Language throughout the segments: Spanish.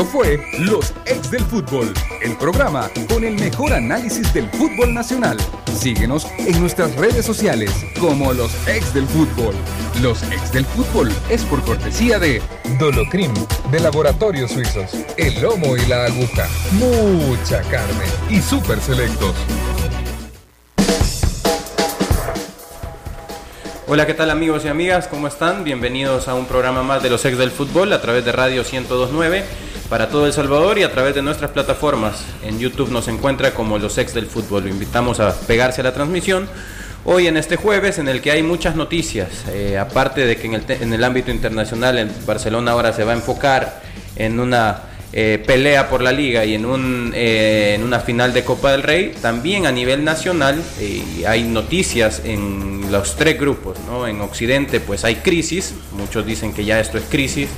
Esto fue Los Ex del Fútbol, el programa con el mejor análisis del fútbol nacional. Síguenos en nuestras redes sociales como Los Ex del Fútbol. Los Ex del Fútbol es por cortesía de Dolocrim, de Laboratorios Suizos, El Lomo y la Aguja, mucha carne y super selectos. Hola, ¿qué tal amigos y amigas? ¿Cómo están? Bienvenidos a un programa más de los ex del fútbol a través de Radio 1029 para todo El Salvador y a través de nuestras plataformas. En YouTube nos encuentra como los ex del fútbol. Lo invitamos a pegarse a la transmisión. Hoy en este jueves en el que hay muchas noticias, eh, aparte de que en el, en el ámbito internacional en Barcelona ahora se va a enfocar en una eh, pelea por la liga y en, un, eh, en una final de Copa del Rey, también a nivel nacional hay noticias en los tres grupos. ¿no? En Occidente pues hay crisis, muchos dicen que ya esto es crisis,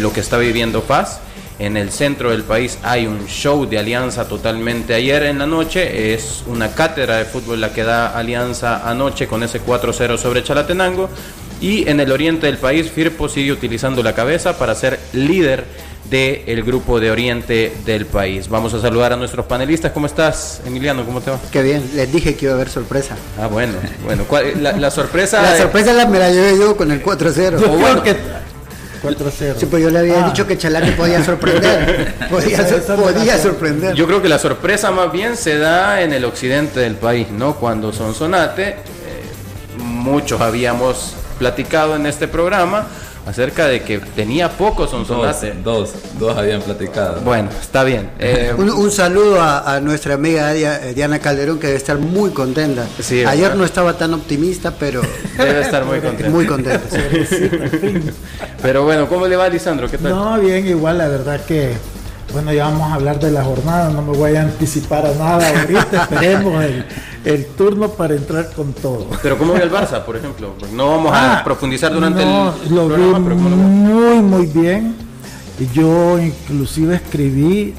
lo que está viviendo Paz. En el centro del país hay un show de Alianza totalmente ayer en la noche. Es una cátedra de fútbol la que da Alianza anoche con ese 4-0 sobre Chalatenango. Y en el oriente del país, Firpo sigue utilizando la cabeza para ser líder del grupo de oriente del país. Vamos a saludar a nuestros panelistas. ¿Cómo estás, Emiliano? ¿Cómo te va? Qué bien, les dije que iba a haber sorpresa. Ah, bueno, bueno. La, sorpresa. La sorpresa la, me la llevé yo con el 4-0. Bueno, que 4-0. Sí, pues yo le había ah. dicho que Chalate podía sorprender. podía, sorprender. Yo creo que la sorpresa más bien se da en el occidente del país, ¿no? Cuando Sonsonate, eh, muchos habíamos platicado en este programa, acerca de que tenía pocos Sonsonate. Dos, dos, habían platicado. Bueno, está bien. Eh, un, saludo a, nuestra amiga eh, Diana Calderón, que debe estar muy contenta. Ayer no estaba tan optimista, pero... Debe estar muy contenta. Muy contenta. pero bueno, ¿cómo le va, Lisandro? ¿Qué tal? No, bien, igual, la verdad que... Bueno, ya vamos a hablar de la jornada, no me voy a anticipar a nada ahorita, esperemos el, el turno para entrar con todo. Pero ¿cómo ve el Barça, por ejemplo? No vamos a ah, profundizar durante el lo programa, vi muy, muy bien. Yo inclusive escribí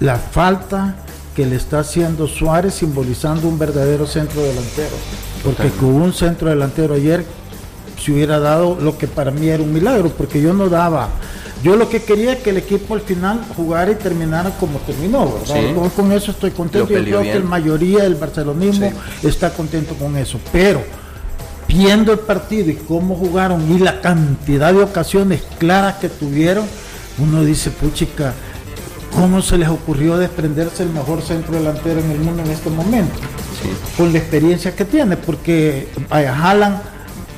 la falta que le está haciendo Suárez simbolizando un verdadero centro delantero. Porque con un centro delantero ayer se hubiera dado lo que para mí era un milagro, porque yo no daba yo lo que quería es que el equipo al final jugara y terminara como terminó, ¿verdad? Con, eso estoy contento. Yo creo que la mayoría del barcelonismo está contento con eso. Pero viendo el partido y cómo jugaron y la cantidad de ocasiones claras que tuvieron, uno dice, puchica, ¿cómo se les ocurrió desprenderse el mejor centro delantero en el mundo en este momento? Con la experiencia que tiene, porque Haaland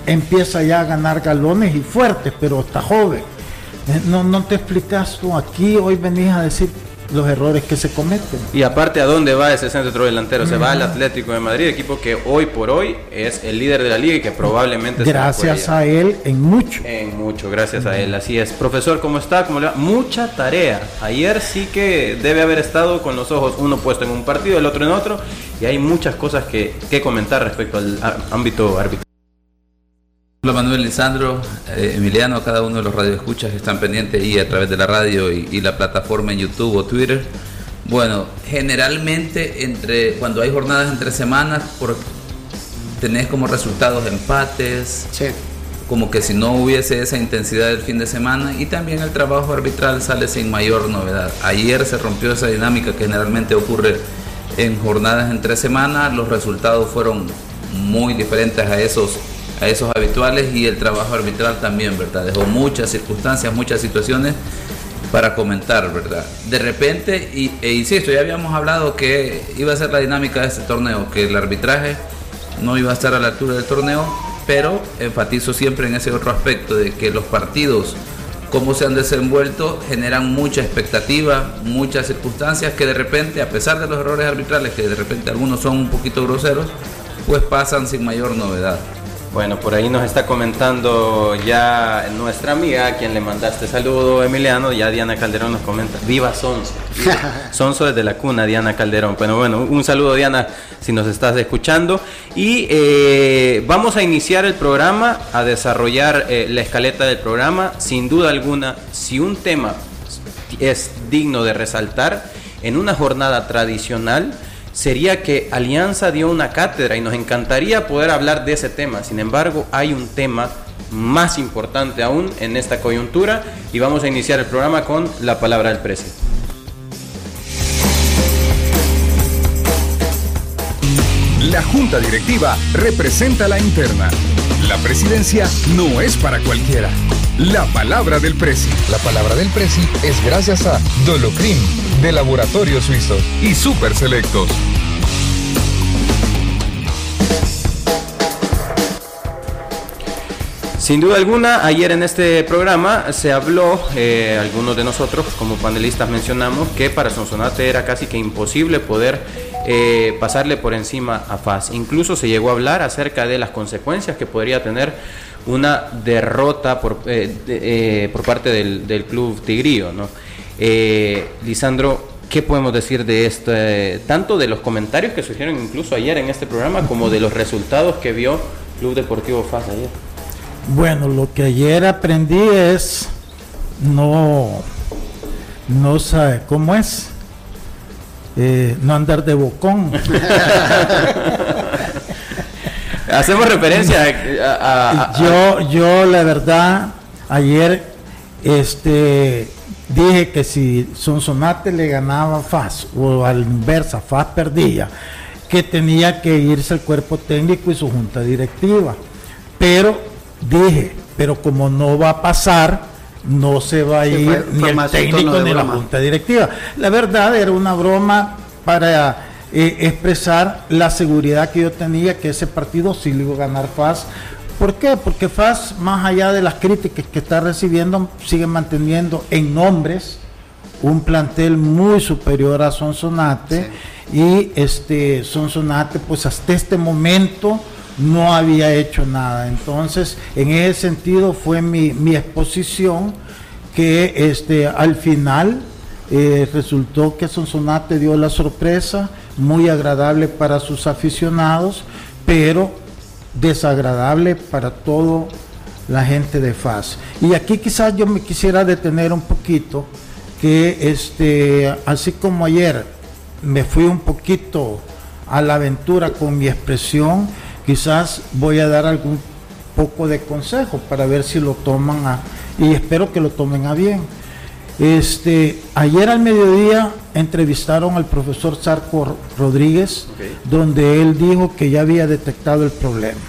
empieza ya a ganar galones y fuertes, pero está joven eh, no, no te explicas tú aquí, hoy venís a decir los errores que se cometen. Y aparte, ¿a dónde va ese centro delantero? Se va al Atlético de Madrid, equipo que hoy por hoy es el líder de la liga y que probablemente... Gracias a él en mucho. En mucho, gracias a él, así es. Profesor, ¿cómo está? ¿Cómo le va? Mucha tarea. Ayer sí que debe haber estado con los ojos uno puesto en un partido, el otro en otro, y hay muchas cosas que, que comentar respecto al ámbito arbitral. Hola Manuel Lisandro, eh, Emiliano, cada uno de los radioescuchas que están pendientes ahí a través de la radio y, la plataforma en YouTube o Twitter. Bueno, generalmente entre cuando hay jornadas entre semanas, por, tenés como resultados empates, como que si no hubiese esa intensidad del fin de semana y también el trabajo arbitral sale sin mayor novedad. Ayer se rompió esa dinámica que generalmente ocurre en jornadas entre semanas, los resultados fueron muy diferentes a esos a esos habituales y el trabajo arbitral también, ¿verdad? Dejó muchas circunstancias, muchas situaciones para comentar, ¿verdad? De repente, y, e insisto, ya habíamos hablado que iba a ser la dinámica de este torneo, que el arbitraje no iba a estar a la altura del torneo, pero enfatizo siempre en ese otro aspecto de que los partidos, como se han desenvuelto, generan mucha expectativa, muchas circunstancias que de repente, a pesar de los errores arbitrales, que de repente algunos son un poquito groseros, pues pasan sin mayor novedad. Bueno, por ahí nos está comentando ya nuestra amiga, a quien le mandaste saludo, Emiliano, ya Diana Calderón nos comenta, viva Sonso. Sonso desde la cuna, Diana Calderón. Bueno, bueno, un saludo Diana, si nos estás escuchando. Y eh, vamos a iniciar el programa, a desarrollar eh, la escaleta del programa. Sin duda alguna, si un tema es digno de resaltar, en una jornada tradicional, sería que Alianza dio una cátedra y nos encantaría poder hablar de ese tema. Sin embargo, hay un tema más importante aún en esta coyuntura y vamos a iniciar el programa con la palabra del precio. La junta directiva representa la interna. La presidencia no es para cualquiera. La palabra del Presi. La palabra del Presi es gracias a Dolocrim, de Laboratorio Suizo y Super Selectos. Sin duda alguna, ayer en este programa se habló, eh, algunos de nosotros como panelistas mencionamos, que para Sonsonate era casi que imposible poder eh, pasarle por encima a FAS. Incluso se llegó a hablar acerca de las consecuencias que podría tener una derrota por, eh, eh, parte del, club tigrío. ¿no? Lisandro, ¿qué podemos decir de esto? tanto de los comentarios que surgieron incluso ayer en este programa como de los resultados que vio Club Deportivo FAS ayer? Bueno, lo que ayer aprendí es no, no sabe cómo es. No andar de bocón. Hacemos referencia a, yo, yo la verdad, ayer este dije que si Sonsonate le ganaba FAS o al inversa, FAS perdía, que tenía que irse el cuerpo técnico y su junta directiva. Pero dije, pero como no va a pasar, no se va a ir ni el técnico ni la junta directiva. La verdad era una broma para eh, expresar la seguridad que yo tenía que ese partido sí le iba a ganar FAS. ¿Por qué? Porque FAS, más allá de las críticas que está recibiendo, sigue manteniendo en nombres un plantel muy superior a Sonsonate y este Sonsonate pues hasta este momento no había hecho nada. Entonces, en ese sentido fue mi, mi exposición que este al final eh, resultó que Sonsonate dio la sorpresa, muy agradable para sus aficionados, pero desagradable para toda la gente de FAS. Y aquí quizás yo me quisiera detener un poquito, que este, así como ayer me fui un poquito a la aventura con mi expresión, quizás voy a dar algún poco de consejo para ver si lo toman a, y espero que lo tomen a bien. Este, ayer al mediodía entrevistaron al profesor Sarco Rodríguez, donde él dijo que ya había detectado el problema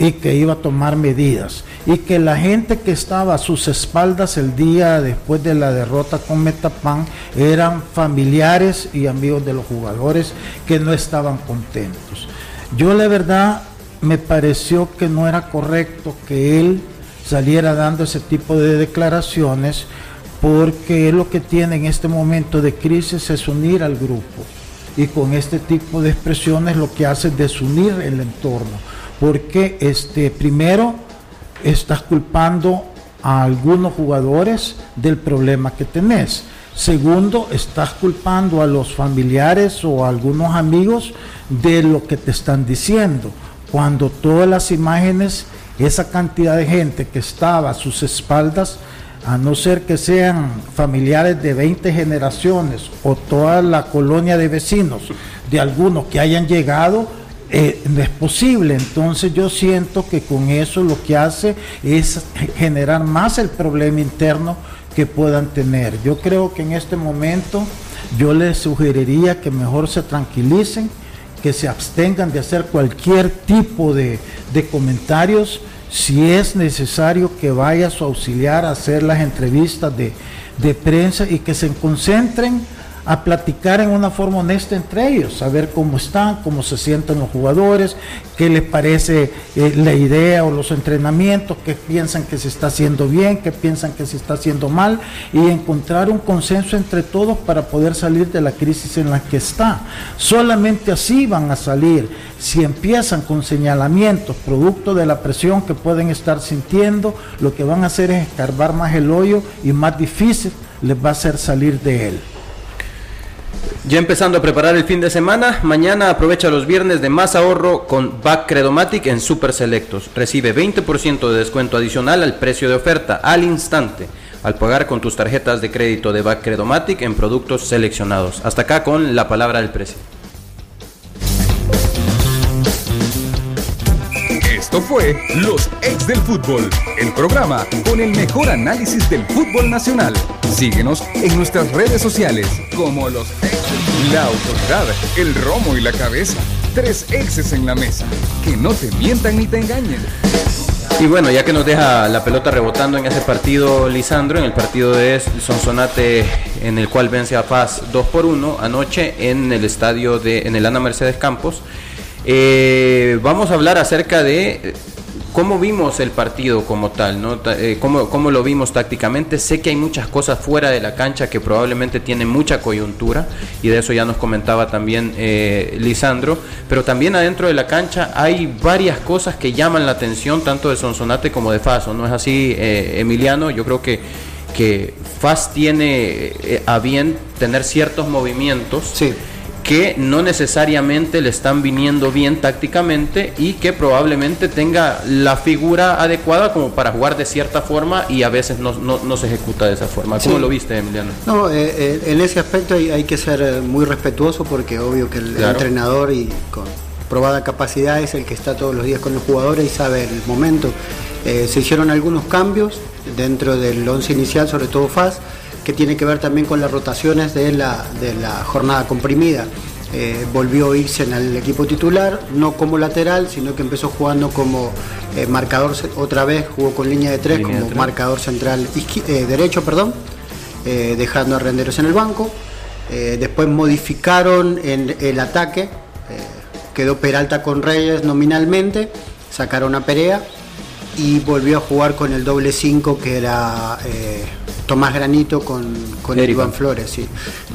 y que iba a tomar medidas y que la gente que estaba a sus espaldas el día después de la derrota con Metapan eran familiares y amigos de los jugadores que no estaban contentos. Yo la verdad me pareció que no era correcto que él saliera dando ese tipo de declaraciones porque lo que tiene en este momento de crisis es unir al grupo. Y con este tipo de expresiones lo que hace es desunir el entorno. Porque este, primero estás culpando a algunos jugadores del problema que tenés. Segundo, estás culpando a los familiares o a algunos amigos de lo que te están diciendo. Cuando todas las imágenes, esa cantidad de gente que estaba a sus espaldas, a no ser que sean familiares de 20 generaciones o toda la colonia de vecinos de algunos que hayan llegado, eh, no es posible. Entonces yo siento que con eso lo que hace es generar más el problema interno que puedan tener. Yo creo que en este momento yo les sugeriría que mejor se tranquilicen, que se abstengan de hacer cualquier tipo de, de comentarios si es necesario que vaya su auxiliar a hacer las entrevistas de, prensa y que se concentren a platicar en una forma honesta entre ellos, saber cómo están, cómo se sienten los jugadores, qué les parece eh, la idea o los entrenamientos, qué piensan que se está haciendo bien, qué piensan que se está haciendo mal y encontrar un consenso entre todos para poder salir de la crisis en la que está. Solamente así van a salir. Si empiezan con señalamientos producto de la presión que pueden estar sintiendo, lo que van a hacer es escarbar más el hoyo y más difícil les va a hacer salir de él. Ya empezando a preparar el fin de semana, mañana aprovecha los viernes de más ahorro con Back Credomatic en Super Selectos. Recibe 20% de descuento adicional al precio de oferta al instante al pagar con tus tarjetas de crédito de Back Credomatic en productos seleccionados. Hasta acá con la palabra del precio. Esto fue Los Ex del Fútbol, el programa con el mejor análisis del fútbol nacional. Síguenos en nuestras redes sociales como Los Ex. La autoridad, el romo y la cabeza. Tres exes en la mesa. Que no te mientan ni te engañen. Y bueno, ya que nos deja la pelota rebotando en ese partido Lisandro, en el partido de Sonsonate en el cual vence a Paz 2 por 1 anoche en el estadio de en el Ana Mercedes Campos. Eh, vamos a hablar acerca de eh, cómo vimos el partido como tal, ¿no? Eh, cómo, lo vimos tácticamente. Sé que hay muchas cosas fuera de la cancha que probablemente tienen mucha coyuntura y de eso ya nos comentaba también Lisandro, pero también adentro de la cancha hay varias cosas que llaman la atención tanto de Sonsonate como de Faso, ¿no es así, Emiliano? Yo creo que que FAS tiene a bien tener ciertos movimientos sí que no necesariamente le están viniendo bien tácticamente y que probablemente tenga la figura adecuada como para jugar de cierta forma y a veces no, no, se ejecuta de esa forma. ¿Cómo lo viste, Emiliano? No, eh, eh, en ese aspecto hay, que ser eh, muy respetuoso porque obvio que el, entrenador y con probada capacidad es el que está todos los días con los jugadores y sabe el momento. se hicieron algunos cambios dentro del once inicial, sobre todo FAS que tiene que ver también con las rotaciones de la, de la jornada comprimida. Eh, volvió irse en el equipo titular, no como lateral, sino que empezó jugando como eh, marcador, otra vez jugó con línea de tres, como marcador central eh, derecho, perdón, dejando a Renderos en el banco. después modificaron en el ataque, quedó Peralta con Reyes nominalmente, sacaron a Perea y volvió a jugar con el doble 5 que era Tomás Granito con, con Erivan Flores. Sí.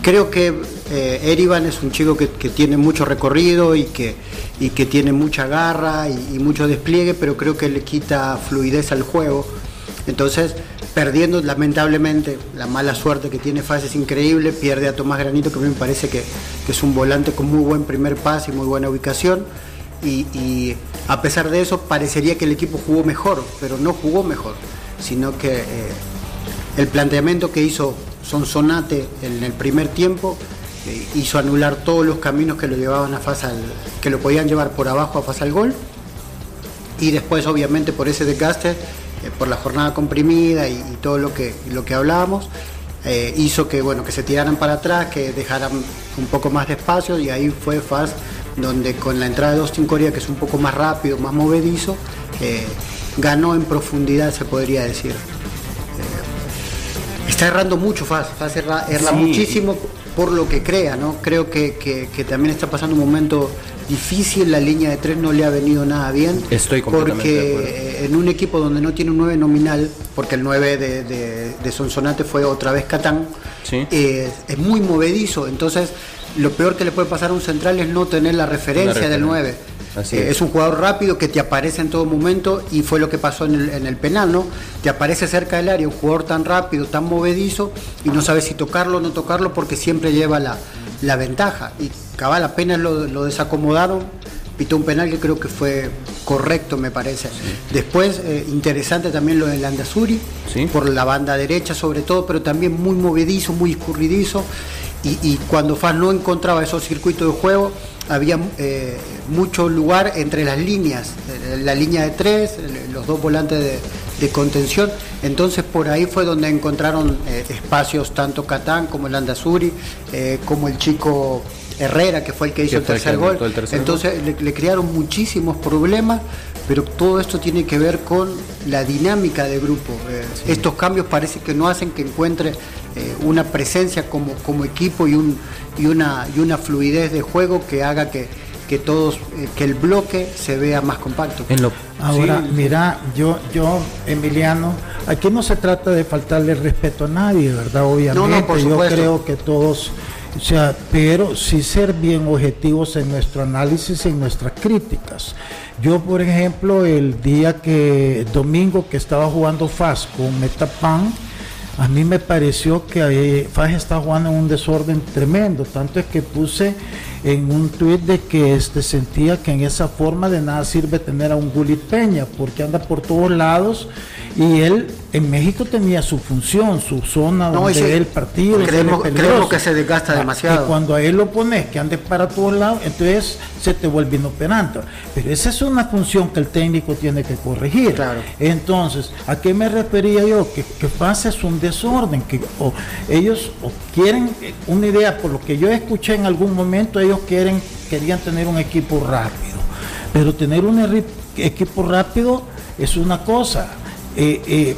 Creo que eh, Erivan es un chico que, tiene mucho recorrido y que, y que tiene mucha garra y, mucho despliegue, pero creo que le quita fluidez al juego. Entonces, perdiendo lamentablemente la mala suerte que tiene Fase es increíble, pierde a Tomás Granito, que a mí me parece que, es un volante con muy buen primer pase y muy buena ubicación. Y, a pesar de eso, parecería que el equipo jugó mejor, pero no jugó mejor, sino que... Eh, el planteamiento que hizo Sonsonate en el primer tiempo eh, hizo anular todos los caminos que lo llevaban a que lo podían llevar por abajo a fase al gol. Y después, obviamente, por ese desgaste, eh, por la jornada comprimida y, todo lo que, lo que hablábamos, eh, hizo que, bueno, que se tiraran para atrás, que dejaran un poco más de espacio y ahí fue FAS donde con la entrada de Austin Corea, que es un poco más rápido, más movedizo, ganó en profundidad, se podría decir. Está errando mucho Faz, Faz erra, muchísimo por lo que crea, ¿no? Creo que, también está pasando un momento difícil, la línea de tres no le ha venido nada bien. Estoy Porque en un equipo donde no tiene un 9 nominal, porque el 9 de, de, Sonsonate fue otra vez Catán, eh, es muy movedizo, entonces lo peor que le puede pasar a un central es no tener la referencia del 9. Eh, es. un jugador rápido que te aparece en todo momento y fue lo que pasó en el, penal, ¿no? Te aparece cerca del área un jugador tan rápido, tan movedizo y no sabes si tocarlo o no tocarlo porque siempre lleva la, ventaja. Y cabal, apenas lo, lo, desacomodaron, pitó un penal que creo que fue correcto, me parece. Después, eh, interesante también lo del Landazuri, por la banda derecha sobre todo, pero también muy movedizo, muy escurridizo. Y, cuando Faz no encontraba esos circuitos de juego, había eh, mucho lugar entre las líneas, eh, la línea de tres, los dos volantes de, contención. Entonces por ahí fue donde encontraron eh, espacios tanto Catán como el Andazuri, como el chico Herrera, que fue el que hizo el tercer gol. Entonces Le, crearon muchísimos problemas, pero todo esto tiene que ver con la dinámica de grupo. Eh, estos cambios parece que no hacen que encuentre eh, una presencia como, como equipo y, un, y, una, y una fluidez de juego que haga que, que todos, eh, que el bloque se vea más compacto. Ahora, mira, yo, yo, Emiliano, aquí no se trata de faltarle respeto a nadie, ¿verdad? Obviamente, yo creo que todos, o sea, pero sí ser bien objetivos en nuestro análisis y en nuestras críticas. Yo, por ejemplo, el día que, domingo que estaba jugando FAS con Metapan, a mí me pareció que FAS estaba jugando en un desorden tremendo, tanto es que puse en un tuit de que este, sentía que en esa forma de nada sirve tener a un Gulit Peña, porque anda por todos lados y él en México tenía su función, su zona donde él partido. Creemos, creemos, que se desgasta ah, demasiado. Y cuando a él lo pones que ande para todos lados, entonces se te vuelve inoperante. Pero esa es una función que el técnico tiene que corregir. Claro. Entonces, ¿a qué me refería yo? Que, que pasa es un desorden, que ellos quieren una idea, por lo que yo escuché en algún momento, ellos quieren, querían tener un equipo rápido. Pero tener un equipo rápido es una cosa eh, eh,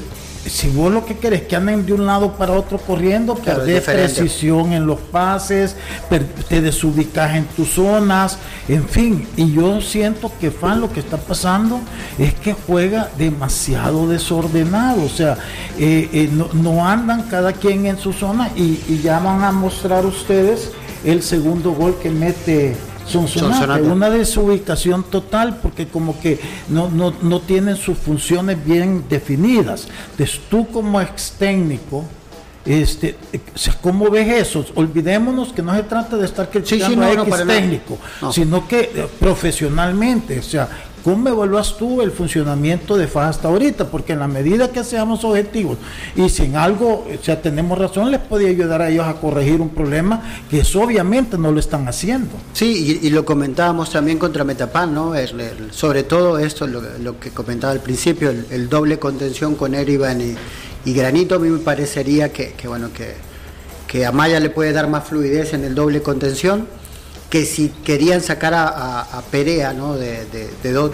si vos lo que querés que anden de un lado para otro corriendo, perdés precisión en los pases, te desubicas en tus zonas, en fin. Y yo siento que Fan lo que está pasando es que juega demasiado desordenado, o sea, eh, no, andan cada quien en su zona y, y ya van a mostrar ustedes el segundo gol que mete Sonsonate, una desubicación total porque como que no, no, no tienen sus funciones bien definidas. Entonces tú como ex técnico, este, ¿cómo ves eso? Olvidémonos que no se trata de estar criticando sí, sí, no, técnico, sino que eh, profesionalmente, o sea, ¿Cómo evalúas tú el funcionamiento de FAS hasta ahorita? Porque en la medida que seamos objetivos y si en algo, o sea, tenemos razón, les podría ayudar a ellos a corregir un problema que obviamente no lo están haciendo. Sí, y, lo comentábamos también contra Metapan, ¿no? sobre todo esto, lo, que comentaba al principio, el, doble contención con Erivan y, Granito, a mí me parecería que, bueno, que, que Amaya le puede dar más fluidez en el doble contención que si querían sacar a, Perea, ¿no? de,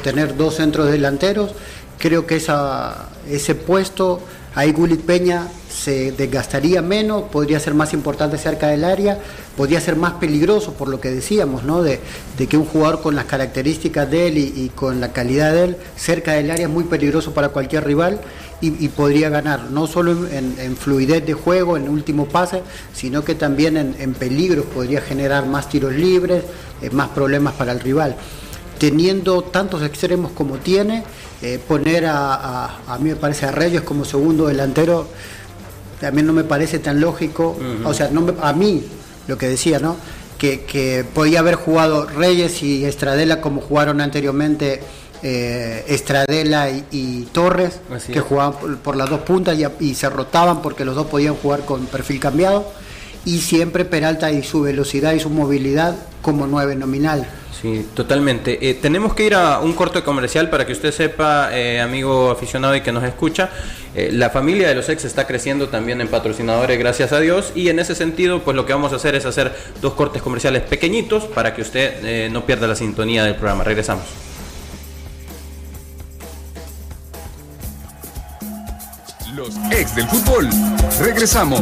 tener dos centros delanteros, creo que esa, ese puesto, ahí Gulit Peña se desgastaría menos, podría ser más importante cerca del área, podría ser más peligroso por lo que decíamos, ¿no? de, que un jugador con las características de él y, con la calidad de él cerca del área es muy peligroso para cualquier rival y, podría ganar, no solo en, fluidez de juego, en último pase, sino que también en, peligros podría generar más tiros libres, eh, más problemas para el rival. Teniendo tantos extremos como tiene, eh, poner a, a, mí me parece a Reyes como segundo delantero también no me parece tan lógico, o sea, no a mí lo que decía, ¿no? Que, podía haber jugado Reyes y Estradela como jugaron anteriormente eh, Estradela y, Torres, que jugaban por, las dos puntas y, se rotaban porque los dos podían jugar con perfil cambiado, y siempre Peralta y su velocidad y su movilidad como nueve nominal. Sí, totalmente. Eh, tenemos que ir a un corto comercial para que usted sepa, eh, amigo aficionado y que nos escucha, eh, la familia de los ex está creciendo también en patrocinadores, gracias a Dios, y en ese sentido, pues lo que vamos a hacer es hacer dos cortes comerciales pequeñitos para que usted no pierda la sintonía del programa. Regresamos. Los ex del fútbol. Regresamos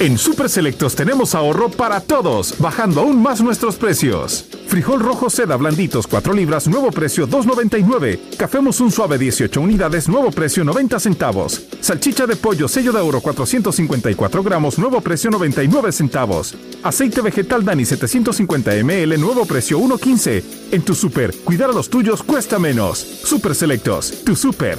En Super Selectos tenemos ahorro para todos, bajando aún más nuestros precios. Frijol rojo seda blanditos 4 libras, nuevo precio 2.99. Café un suave 18 unidades, nuevo precio 90 centavos. Salchicha de pollo sello de oro 454 gramos, nuevo precio 99 centavos. Aceite vegetal Dani 750 ml, nuevo precio 1.15. En tu super, cuidar a los tuyos cuesta menos. Super Selectos, tu super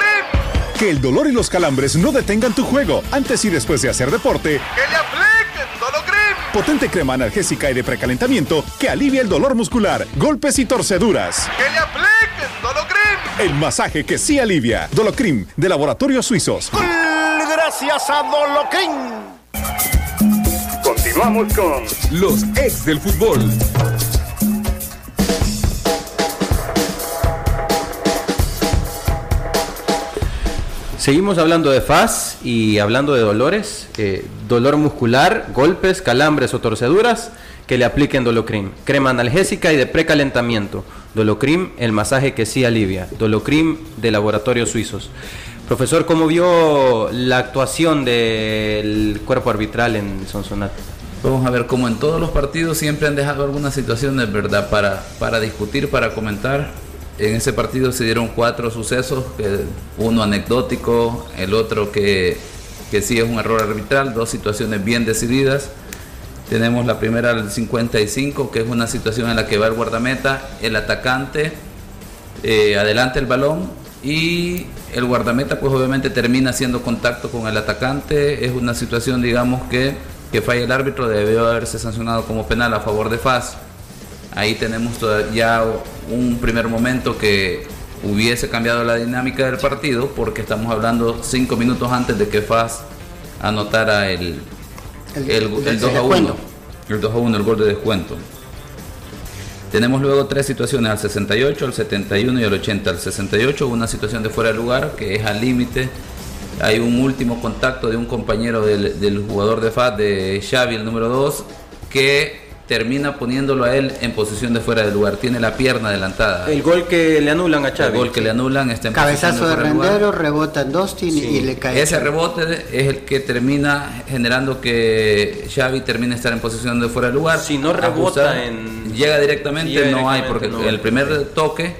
Que el dolor y los calambres no detengan tu juego antes y después de hacer deporte. ¡Que le apliquen Dolocrim! Potente crema analgésica y de precalentamiento que alivia el dolor muscular, golpes y torceduras. ¡Que le apliquen Dolocrim! El masaje que sí alivia. Dolocrim, de Laboratorios Suizos. Gracias a Dolocrim. Continuamos con los ex del fútbol. Seguimos hablando de FAS y hablando de dolores, eh, dolor muscular, golpes, calambres o torceduras, que le apliquen Dolocrim. Crema analgésica y de precalentamiento. Dolocrim, el masaje que sí alivia. Dolocrim de laboratorios suizos. Profesor, ¿cómo vio la actuación del cuerpo arbitral en Sonsonate? Vamos a ver, como en todos los partidos siempre han dejado algunas situaciones, ¿verdad? Para, para discutir, para comentar. En ese partido se dieron cuatro sucesos, uno anecdótico, el otro que, que sí es un error arbitral, dos situaciones bien decididas. Tenemos la primera al 55, que es una situación en la que va el guardameta, el atacante, eh, adelante el balón y el guardameta pues obviamente termina haciendo contacto con el atacante. Es una situación digamos que, que falla el árbitro, debió haberse sancionado como penal a favor de FAS. Ahí tenemos ya un primer momento que hubiese cambiado la dinámica del partido porque estamos hablando cinco minutos antes de que FAS anotara el, el, 2 a 1. El 2 a 1, el gol de descuento. Tenemos luego tres situaciones, al 68, al 71 y al 80. Al 68 una situación de fuera de lugar que es al límite. Hay un último contacto de un compañero del, del jugador de FAS, de Xavi, el número 2, que termina poniéndolo a él en posición de fuera del lugar. Tiene la pierna adelantada. El gol que le anulan a Chávez. El gol que le anulan está en Cabezazo de, rendero, rebota en Dostin y le cae. Ese rebote es el que termina generando que Xavi termine estar en posición de fuera del lugar. Si no rebota en... Llega directamente, no hay, porque el primer toque,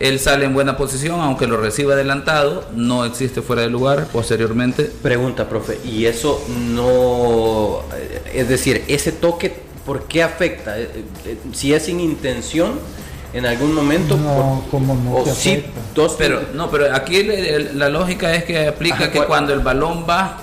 él sale en buena posición, aunque lo reciba adelantado, no existe fuera de lugar posteriormente. Pregunta, profe, ¿y eso no... Es decir, ese toque ¿por qué afecta? Eh, eh, si es sin intención, en algún momento. No, como no. O sí, dos, pero, no, pero aquí la lógica es que aplica que cuando el balón va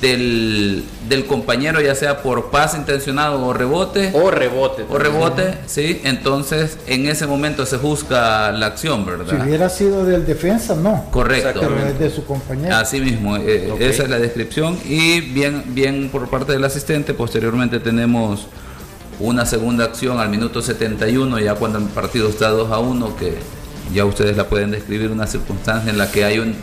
del, del, compañero, ya sea por pase intencionado o rebote. O rebote. O rebote, sí. Entonces, en ese momento se juzga la acción, ¿verdad? Si hubiera sido del defensa, no. Correcto. Pero es de su compañero. Así mismo, eh, esa es la descripción. Y bien, bien por parte del asistente, posteriormente tenemos una segunda acción al minuto 71, ya cuando el partido está 2 a 1, que ya ustedes la pueden describir, una circunstancia en la que hay un,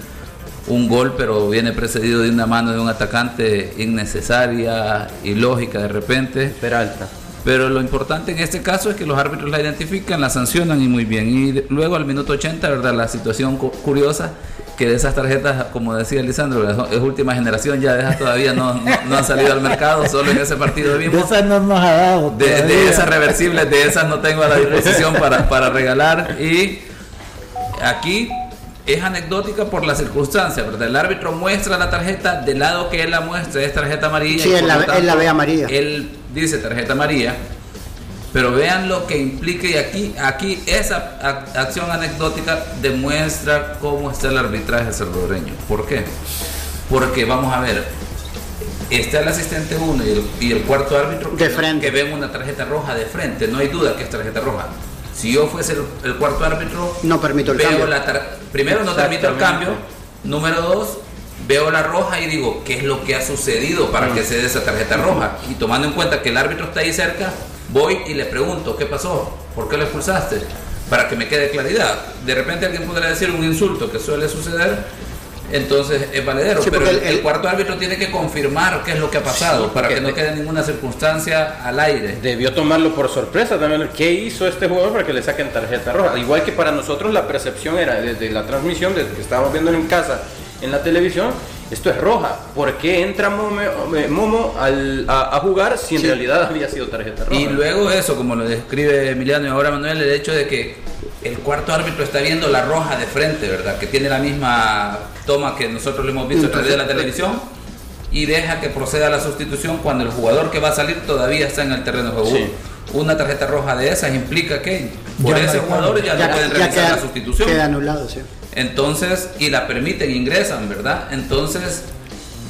un gol, pero viene precedido de una mano de un atacante innecesaria, ilógica de repente. Peralta. Pero lo importante en este caso es que los árbitros la identifican, la sancionan y muy bien. Y luego al minuto 80, ¿verdad? La situación curiosa que de esas tarjetas, como decía Lisandro, es última generación, ya de esas todavía no, no, han salido al mercado, solo en ese partido vimos. De esas no nos ha dado. De, esas reversibles, de esas no tengo a la disposición para, para regalar. Y aquí es anecdótica por la circunstancia, ¿verdad? El árbitro muestra la tarjeta del lado que él la muestra, es tarjeta amarilla. Sí, él la, él la ve amarilla. Él dice tarjeta amarilla pero vean lo que implica y aquí, aquí esa acción anecdótica demuestra cómo está el arbitraje salvadoreño. ¿Por qué? Porque vamos a ver, está el asistente 1 y, el, cuarto árbitro que, que ven una tarjeta roja de frente, no hay duda que es tarjeta roja. Si yo fuese el, cuarto árbitro, no permito el cambio. primero no permito el cambio, número dos, veo la roja y digo, ¿qué es lo que ha sucedido para que se dé esa tarjeta roja? Y tomando en cuenta que el árbitro está ahí cerca, voy y le pregunto, ¿qué pasó? ¿Por qué lo expulsaste? Para que me quede claridad. De repente alguien podría decir un insulto que suele suceder. entonces es valedero. pero el, cuarto árbitro tiene que confirmar qué es lo que ha pasado para que no quede ninguna circunstancia al aire. Debió tomarlo por sorpresa también. ¿Qué hizo este jugador para que le saquen tarjeta roja? Igual que para nosotros la percepción era desde la transmisión, desde que estábamos viendo en casa en la televisión, esto es roja. ¿Por qué entra Momo, a, jugar si en realidad había sido tarjeta roja? Y luego eso, como lo describe Emiliano y ahora Manuel, el hecho de que el cuarto árbitro está viendo la roja de frente, ¿verdad? Que tiene la misma toma que nosotros lo hemos visto a través de la televisión y deja que proceda la sustitución cuando el jugador que va a salir todavía está en el terreno de juego. Una tarjeta roja de esas implica que por ese jugador ya, no pueden realizar la sustitución. Queda anulado, sí. Entonces, y la permiten, ingresan, ¿verdad? Entonces,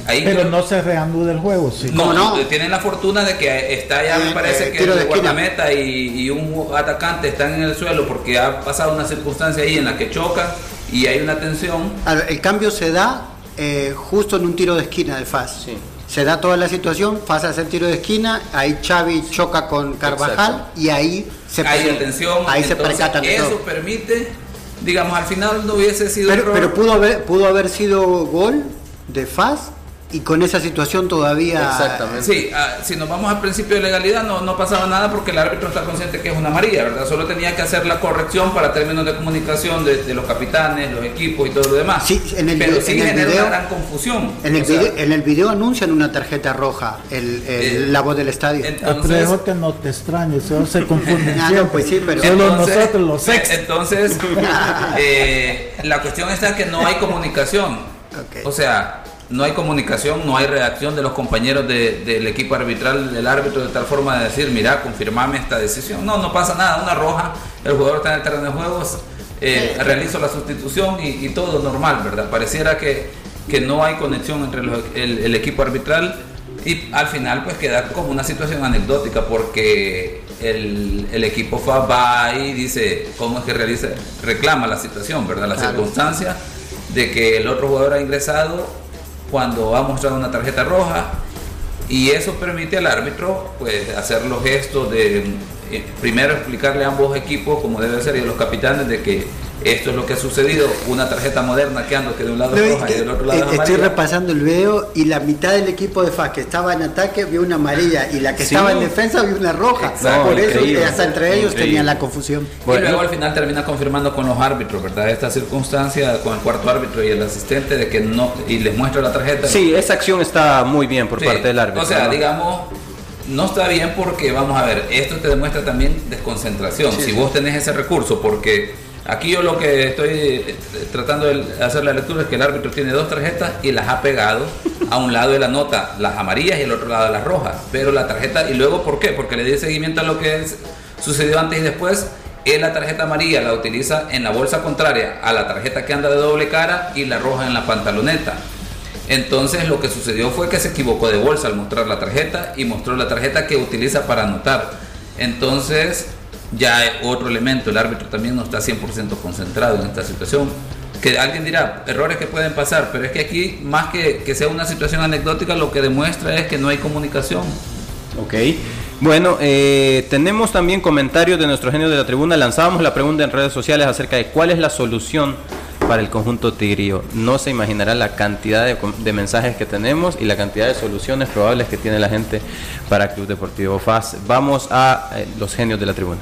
ahí. Pero no se reanuda el juego, sí. No, no, tienen la fortuna de que está ya, me eh, parece eh, que el guardameta y, y, un atacante están en el suelo porque ha pasado una circunstancia ahí en la que chocan y hay una tensión. El cambio se da eh, justo en un tiro de esquina de FAS. Sí. Se da toda la situación, FAS hace el tiro de esquina, ahí Xavi choca con Carvajal y ahí se hay tensión, ahí se percatan Eso permite digamos, al final no hubiese sido pero, pero pudo haber pudo haber sido gol de Faz y con esa situación todavía exactamente. Sí ah, si nos vamos al principio de legalidad no, no pasaba nada porque el árbitro está consciente que es una amarilla verdad solo tenía que hacer la corrección para términos de comunicación de, los capitanes los equipos y todo lo demás. Sí en el pero sí genera una gran confusión. en el, video, en el video anuncian una tarjeta roja el, eh, la voz del estadio. entonces que no te extrañes se confunden ah, pues sí pero solo nosotros los ex. entonces eh, la cuestión está que no hay comunicación. O sea no hay comunicación, no hay reacción de los compañeros del equipo arbitral, del árbitro, de tal forma de decir, mira, confirmame esta decisión. No, no pasa nada, una roja, el jugador está en el terreno de juegos, eh, realizo la sustitución y, todo normal, ¿verdad? Pareciera que, que no hay conexión entre el, equipo arbitral y al final pues queda como una situación anecdótica porque el, equipo FA va y dice cómo es que realiza, reclama la situación, ¿verdad? La circunstancia de que el otro jugador ha ingresado cuando ha mostrado una tarjeta roja y eso permite al árbitro pues hacer los gestos de eh, primero explicarle a ambos equipos como debe ser y a los capitanes de que esto es lo que ha sucedido, una tarjeta moderna que ando que de un lado es roja y del otro lado es Estoy repasando el video y la mitad del equipo de FAS que estaba en ataque vio una amarilla y la que estaba en defensa vio una roja. Por eso hasta entre ellos tenían la confusión. y luego al final termina confirmando con los árbitros, ¿verdad? Esta circunstancia con el cuarto árbitro y el asistente de que no y les muestra la tarjeta. Sí, esa acción está muy bien por parte del árbitro. O sea, digamos no está bien porque, vamos a ver, esto te demuestra también desconcentración. si vos tenés ese recurso, porque Aquí yo lo que estoy eh, tratando de hacer la lectura es que el árbitro tiene dos tarjetas y las ha pegado a un lado de la nota, las amarillas y el otro lado las rojas. Pero la tarjeta, y luego ¿por qué? Porque le di seguimiento a lo que sucedió antes y después. Él la tarjeta amarilla la utiliza en la bolsa contraria a la tarjeta que anda de doble cara y la roja en la pantaloneta. Entonces lo que sucedió fue que se equivocó de bolsa al mostrar la tarjeta y mostró la tarjeta que utiliza para anotar. Entonces ya hay otro elemento, el árbitro también no está 100% concentrado en esta situación. Que alguien dirá, errores que pueden pasar, pero es que aquí, más que, que sea una situación anecdótica, lo que demuestra es que no hay comunicación. Ok. Bueno, eh, tenemos también comentarios de nuestro genio de la tribuna. Lanzábamos la pregunta en redes sociales acerca de cuál es la solución para el conjunto tigrío. No se imaginará la cantidad de, mensajes que tenemos y la cantidad de soluciones probables que tiene la gente para Club Deportivo FAS. Vamos a eh, los genios de la tribuna.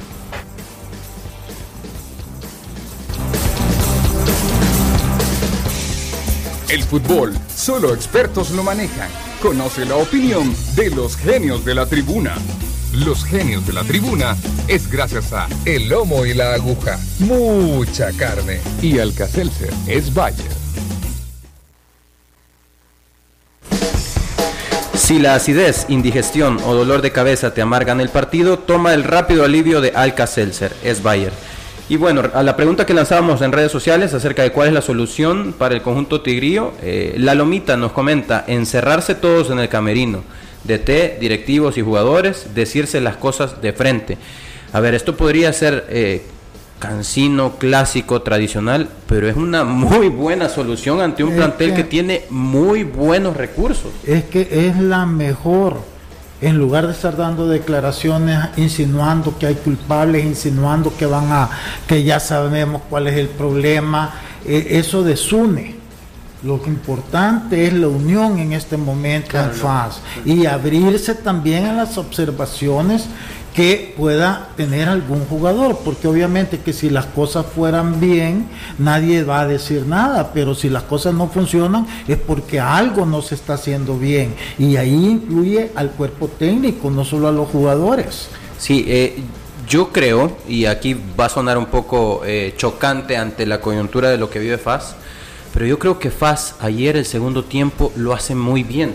El fútbol, solo expertos lo manejan. Conoce la opinión de los genios de la tribuna. Los genios de la tribuna es gracias a El Lomo y la Aguja. Mucha carne. Y Alcacelser es Bayer. Si la acidez, indigestión o dolor de cabeza te amargan el partido, toma el rápido alivio de Alka-Seltzer, es Bayer. Y bueno, a la pregunta que lanzábamos en redes sociales acerca de cuál es la solución para el conjunto tigrío, eh, la Lomita nos comenta, encerrarse todos en el camerino, de té, directivos y jugadores, decirse las cosas de frente. A ver, esto podría ser eh, cansino, clásico, tradicional, pero es una muy buena solución ante un plantel que tiene muy buenos recursos. Es que es la mejor en lugar de estar dando declaraciones insinuando que hay culpables, insinuando que van a, que ya sabemos cuál es el problema, e, eso desune. Lo importante es la unión en este momento en FAS y abrirse también a las observaciones que pueda tener algún jugador, porque obviamente que si las cosas fueran bien, nadie va a decir nada, pero si las cosas no funcionan es porque algo no se está haciendo bien y ahí incluye al cuerpo técnico, no solo a los jugadores. Sí, eh, yo creo, y aquí va a sonar un poco eh, chocante ante la coyuntura de lo que vive FAS, pero yo creo que FAS ayer el segundo tiempo lo hace muy bien.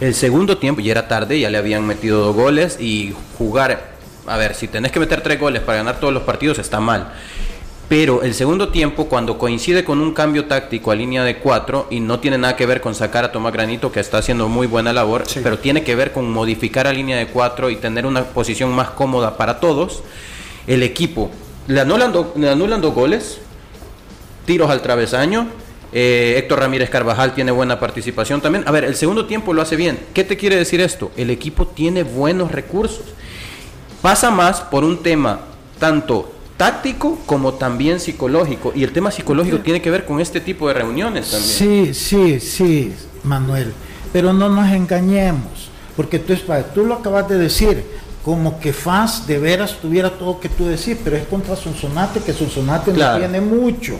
El segundo tiempo ya era tarde, ya le habían metido dos goles y jugar, a ver, si tenés que meter tres goles para ganar todos los partidos está mal. Pero el segundo tiempo, cuando coincide con un cambio táctico a línea de cuatro, y no tiene nada que ver con sacar a Tomás Granito, que está haciendo muy buena labor, pero tiene que ver con modificar a línea de cuatro y tener una posición más cómoda para todos, el equipo le anulan, le anulan dos goles, tiros al travesaño, eh, Héctor Ramírez Carvajal tiene buena participación también. A ver, el segundo tiempo lo hace bien. ¿Qué te quiere decir esto? El equipo tiene buenos recursos. Pasa más por un tema tanto táctico como también psicológico. Y el tema psicológico tiene que ver con este tipo de reuniones también. Sí, sí, sí, Manuel. Pero no nos engañemos. Porque tú, tú lo acabas de decir, como que FAS de veras tuviera todo que tú decir, pero es contra Sonsonate, que Sonsonate no tiene mucho.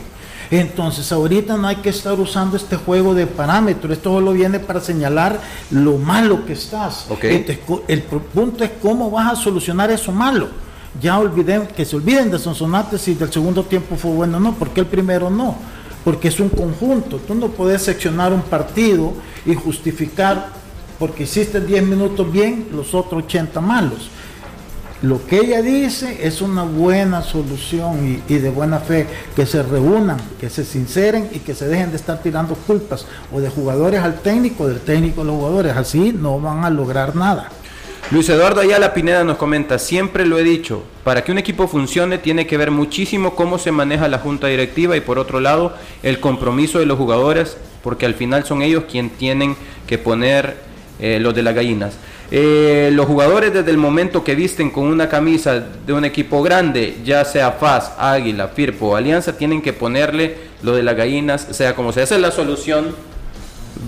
Entonces ahorita no hay que estar usando este juego de parámetros, esto solo viene para señalar lo malo que estás. el punto es cómo vas a solucionar eso malo. Ya olviden, que se olviden de Sonsonate si del segundo tiempo fue bueno o no, porque el primero no, porque es un conjunto. Tú no puedes seccionar un partido y justificar porque hiciste 10 minutos bien, los otros 80 malos. Lo que ella dice es una buena solución y, de buena fe, que se reúnan, que se sinceren y que se dejen de estar tirando culpas o de jugadores al técnico, del técnico a los jugadores. Así no van a lograr nada. Luis Eduardo Ayala Pineda nos comenta, siempre lo he dicho, para que un equipo funcione tiene que ver muchísimo cómo se maneja la junta directiva y por otro lado el compromiso de los jugadores, porque al final son ellos quienes tienen que poner eh, los de las gallinas. Eh, los jugadores desde el momento que visten con una camisa de un equipo grande, ya sea FAS, Águila, Firpo o Alianza, tienen que ponerle lo de las gallinas, sea como sea. Esa es la solución.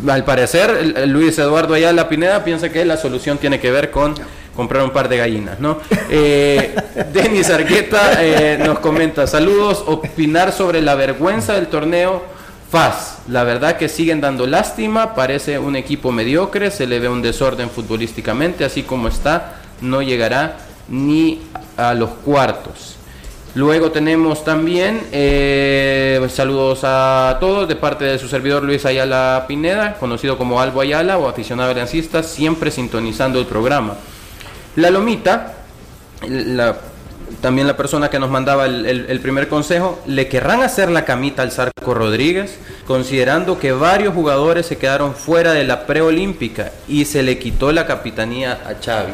Al parecer, Luis Eduardo Ayala Pineda piensa que la solución tiene que ver con comprar un par de gallinas, ¿no? Eh, Denis Argueta eh, nos comenta, saludos, opinar sobre la vergüenza del torneo Faz, la verdad que siguen dando lástima, parece un equipo mediocre, se le ve un desorden futbolísticamente, así como está, no llegará ni a los cuartos. Luego tenemos también eh, saludos a todos de parte de su servidor Luis Ayala Pineda, conocido como Albo Ayala o aficionado aliancista, siempre sintonizando el programa. La Lomita, la también la persona que nos mandaba el, primer consejo, le querrán hacer la camita al Sarco Rodríguez, considerando que varios jugadores se quedaron fuera de la preolímpica y se le quitó la capitanía a Xavi.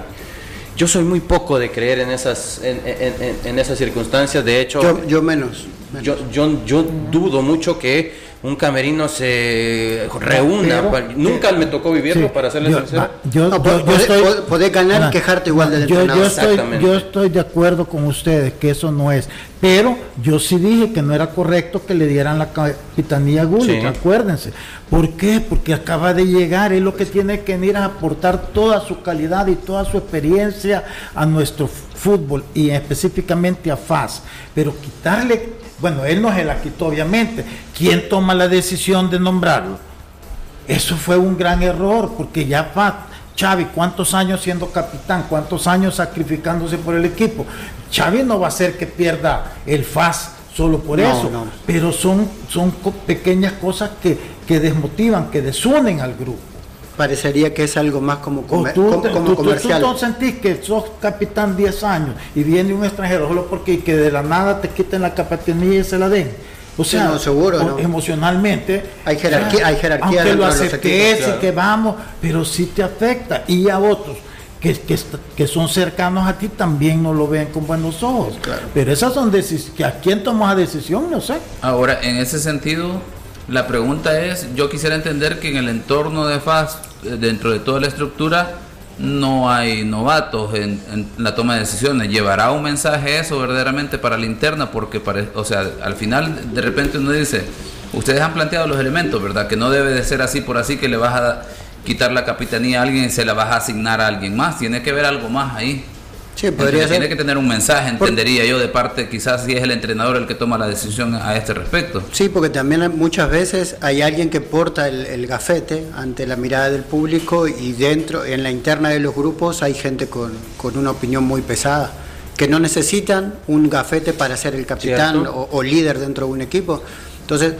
Yo soy muy poco de creer en esas, en, esas circunstancias, de hecho... Yo, menos. Yo, yo, yo dudo mucho que un camerino se reúna. Nunca me tocó vivirlo, para serle yo, sincero. Yo, estoy, ganar, quejarte igual del yo, yo estoy, yo estoy de acuerdo con ustedes que eso no es. Pero yo sí dije que no era correcto que le dieran la capitanía a Gullit, acuérdense. ¿Por qué? Porque acaba de llegar, es lo que tiene que venir a aportar toda su calidad y toda su experiencia a nuestro fútbol y específicamente a FAS. Pero quitarle bueno, él no se la quitó, obviamente. ¿Quién toma la decisión de nombrarlo? Eso fue un gran error, porque ya va. Xavi, ¿cuántos años siendo capitán? ¿Cuántos años sacrificándose por el equipo? Xavi no va a hacer que pierda el FAS solo por eso, pero son, son pequeñas cosas que, que desmotivan, que desunen al grupo parecería que es algo más como, comercial. Tú, sentís que sos capitán 10 años y viene un extranjero solo porque que de la nada te quiten la capitanía y se la den. O sea, seguro, emocionalmente hay jerarquía, hay jerarquía aunque lo aceptes y que vamos, pero sí te afecta y a otros que, que, son cercanos a ti también no lo ven con buenos ojos. Pero esas son decisiones, que a quién toma la decisión, no sé. Ahora, en ese sentido, la pregunta es, yo quisiera entender que en el entorno de FAS, eh, dentro de toda la estructura, no hay novatos en, la toma de decisiones. ¿Llevará un mensaje eso verdaderamente para la interna? Porque, o sea, al final de repente uno dice, Ustedes han planteado los elementos, ¿verdad? Que no debe de ser así por así que le vas a quitar la capitanía a alguien y se la vas a asignar a alguien más. Tiene que ver algo más ahí. Sí, podría ser. Tiene que tener un mensaje, entendería yo, de parte, quizás si es el entrenador el que toma la decisión a este respecto. Sí, porque también muchas veces hay alguien que porta el, gafete ante la mirada del público y dentro, en la interna de los grupos, hay gente con, con una opinión muy pesada, que no necesitan un gafete para ser el capitán o, líder dentro de un equipo. Entonces,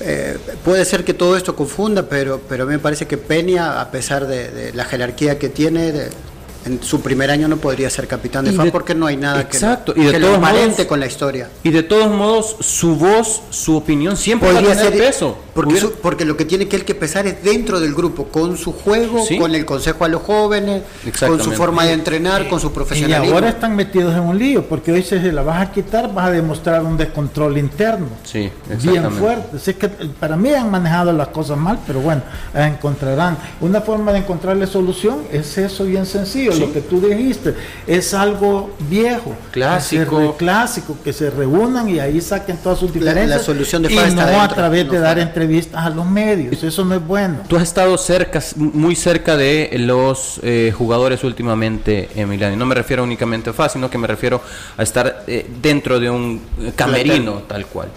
eh, puede ser que todo esto confunda, pero, pero me parece que Peña, a pesar de, de la jerarquía que tiene, de, en su primer año no podría ser capitán de FAN porque no hay nada exacto, que, y de que todos modos, con la historia. Y de todos modos, su voz, su opinión siempre podría ser peso. Porque, porque lo que tiene que él que pesar es dentro del grupo, con su juego, con el consejo a los jóvenes, con su forma de entrenar, con su profesionalismo. Y ahora están metidos en un lío, porque hoy si se la vas a quitar, vas a demostrar un descontrol interno. Sí, bien fuerte. Así que para mí han manejado las cosas mal, pero bueno, encontrarán. Una forma de encontrarle solución es eso bien sencillo lo que tú dijiste, es algo viejo, clásico, clásico, que se reúnan y ahí saquen todas sus diferencias. La, solución de y no a través de dar entrevistas a los medios, eso no es bueno. Tú has estado cerca, muy cerca de los eh, jugadores últimamente, Emiliano. No me refiero únicamente a FA, sino que me refiero a estar eh, dentro de un camerino, tal cual.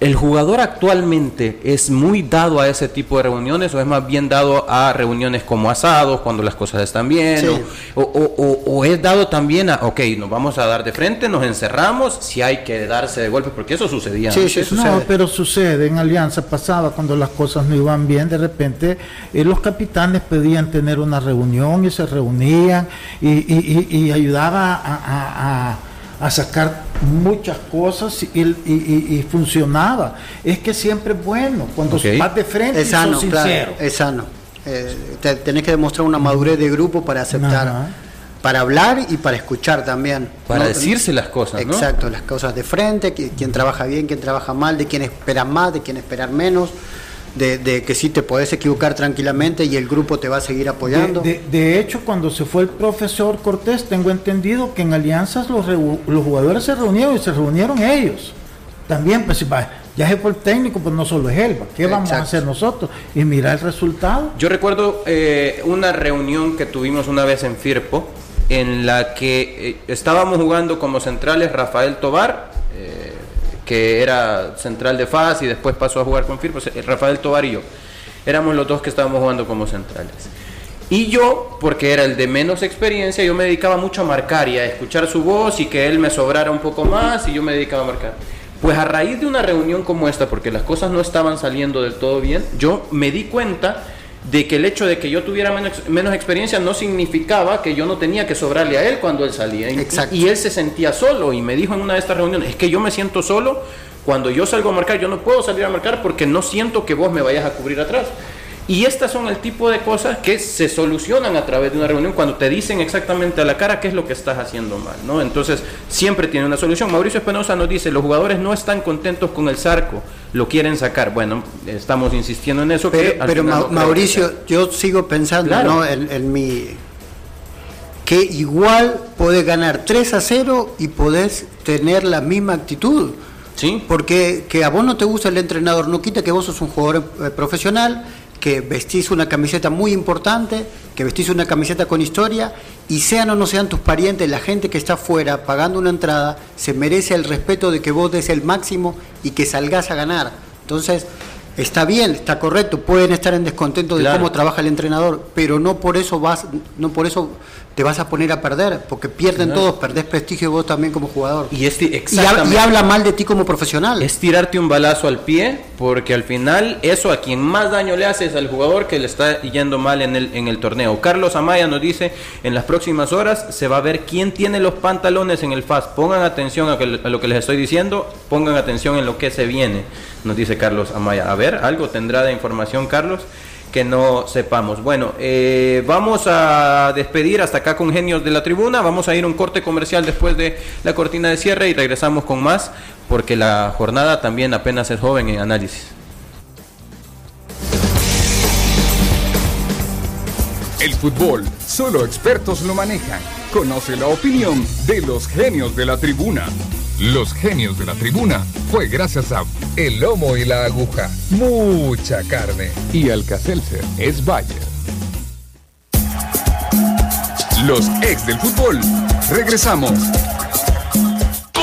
¿El jugador actualmente es muy dado a ese tipo de reuniones o es más bien dado a reuniones como asados cuando las cosas están bien? O, es dado también a, ok, nos vamos a dar de frente, nos encerramos, si hay que darse de golpe, porque eso sucedía. Sí, sí, sucede. No, pero sucede en Alianza pasada cuando las cosas no iban bien, de repente eh, los capitanes pedían tener una reunión y se reunían y, y, y, ayudaba a a sacar muchas cosas y, funcionaba. Es que siempre es bueno, cuando vas de frente es sano, sincero. es sano. Eh, tenés que demostrar una madurez de grupo para aceptar, para hablar y para escuchar también. Para decirse las cosas, Exacto, las cosas de frente, quién trabaja bien, quién trabaja mal, de quién espera más, de quién esperar menos de, que sí te puedes equivocar tranquilamente y el grupo te va a seguir apoyando. De, hecho, cuando se fue el profesor Cortés, tengo entendido que en alianzas los, los jugadores se reunieron y se reunieron ellos. También, pues ya es el técnico, pues no solo es él, ¿qué vamos a hacer nosotros? Y mira el resultado. Yo recuerdo eh, una reunión que tuvimos una vez en Firpo, en la que eh, estábamos jugando como centrales Rafael Tobar, que era central de FAS y después pasó a jugar con Firpo, Rafael Tobar y yo. Éramos los dos que estábamos jugando como centrales. Y yo, porque era el de menos experiencia, yo me dedicaba mucho a marcar y a escuchar su voz y que él me sobrara un poco más y yo me dedicaba a marcar. Pues a raíz de una reunión como esta, porque las cosas no estaban saliendo del todo bien, yo me di cuenta de que el hecho de que yo tuviera menos, experiencia no significaba que yo no tenía que sobrarle a él cuando él salía. Y él se sentía solo y me dijo en una de estas reuniones, es que yo me siento solo cuando yo salgo a marcar, yo no puedo salir a marcar porque no siento que vos me vayas a cubrir atrás. Y estas son el tipo de cosas que se solucionan a través de una reunión cuando te dicen exactamente a la cara qué es lo que estás haciendo mal, ¿no? Entonces, siempre tiene una solución. Mauricio Espinosa nos dice, los jugadores no están contentos con el Zarco, lo quieren sacar. Bueno, estamos insistiendo en eso. Pero, Mauricio, yo sigo pensando, ¿no? En, mi que igual podés ganar 3 a 0 y podés tener la misma actitud. Sí. Porque que a vos no te gusta el entrenador no quita que vos sos un jugador eh, profesional que vestís una camiseta muy importante, que vestís una camiseta con historia, y sean o no sean tus parientes, la gente que está afuera pagando una entrada, se merece el respeto de que vos des el máximo y que salgas a ganar. Entonces, está bien, está correcto, pueden estar en descontento de cómo trabaja el entrenador, pero no por eso vas, no por eso te vas a poner a perder, porque pierden todos, perdés prestigio vos también como jugador. Y, y, habla mal de ti como profesional. Es tirarte un balazo al pie, porque al final eso a quien más daño le hace es al jugador que le está yendo mal en el, en el torneo. Carlos Amaya nos dice, en las próximas horas se va a ver quién tiene los pantalones en el FAS. Pongan atención a, a lo que les estoy diciendo, pongan atención en lo que se viene, nos dice Carlos Amaya. A ver, algo tendrá de información Carlos que no sepamos. Bueno, eh, vamos a despedir hasta acá con Genios de la Tribuna. Vamos a ir a un corte comercial después de la cortina de cierre y regresamos con más porque la jornada también apenas es joven en análisis. El fútbol, solo expertos lo manejan. Conoce la opinión de los genios de la tribuna. Los genios de la tribuna fue gracias a El Lomo y la Aguja. Mucha carne. Y Alcacelser es Bayer. Los ex del fútbol. Regresamos.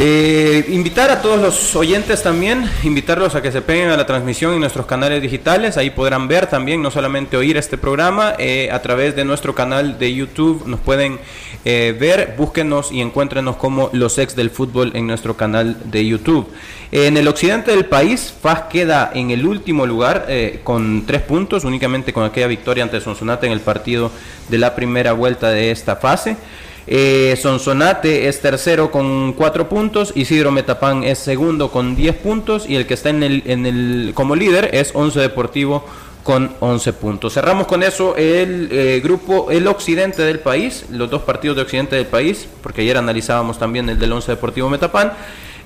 Eh, invitar a todos los oyentes también, invitarlos a que se peguen a la transmisión en nuestros canales digitales, ahí podrán ver también, no solamente oír este programa, eh, a través de nuestro canal de YouTube nos pueden eh, ver, búsquenos y encuéntrenos como los ex del fútbol en nuestro canal de YouTube. En el occidente del país, FAS queda en el último lugar con tres puntos, únicamente con aquella victoria ante Sonsonate en el partido de la primera vuelta de esta fase. Eh, Sonsonate es tercero con cuatro puntos, Isidro Metapán es segundo con 10 puntos y el que está en el, en el, como líder es Once Deportivo con 11 puntos. Cerramos con eso el eh, grupo, el occidente del país, los dos partidos de occidente del país, porque ayer analizábamos también el del Once Deportivo Metapán.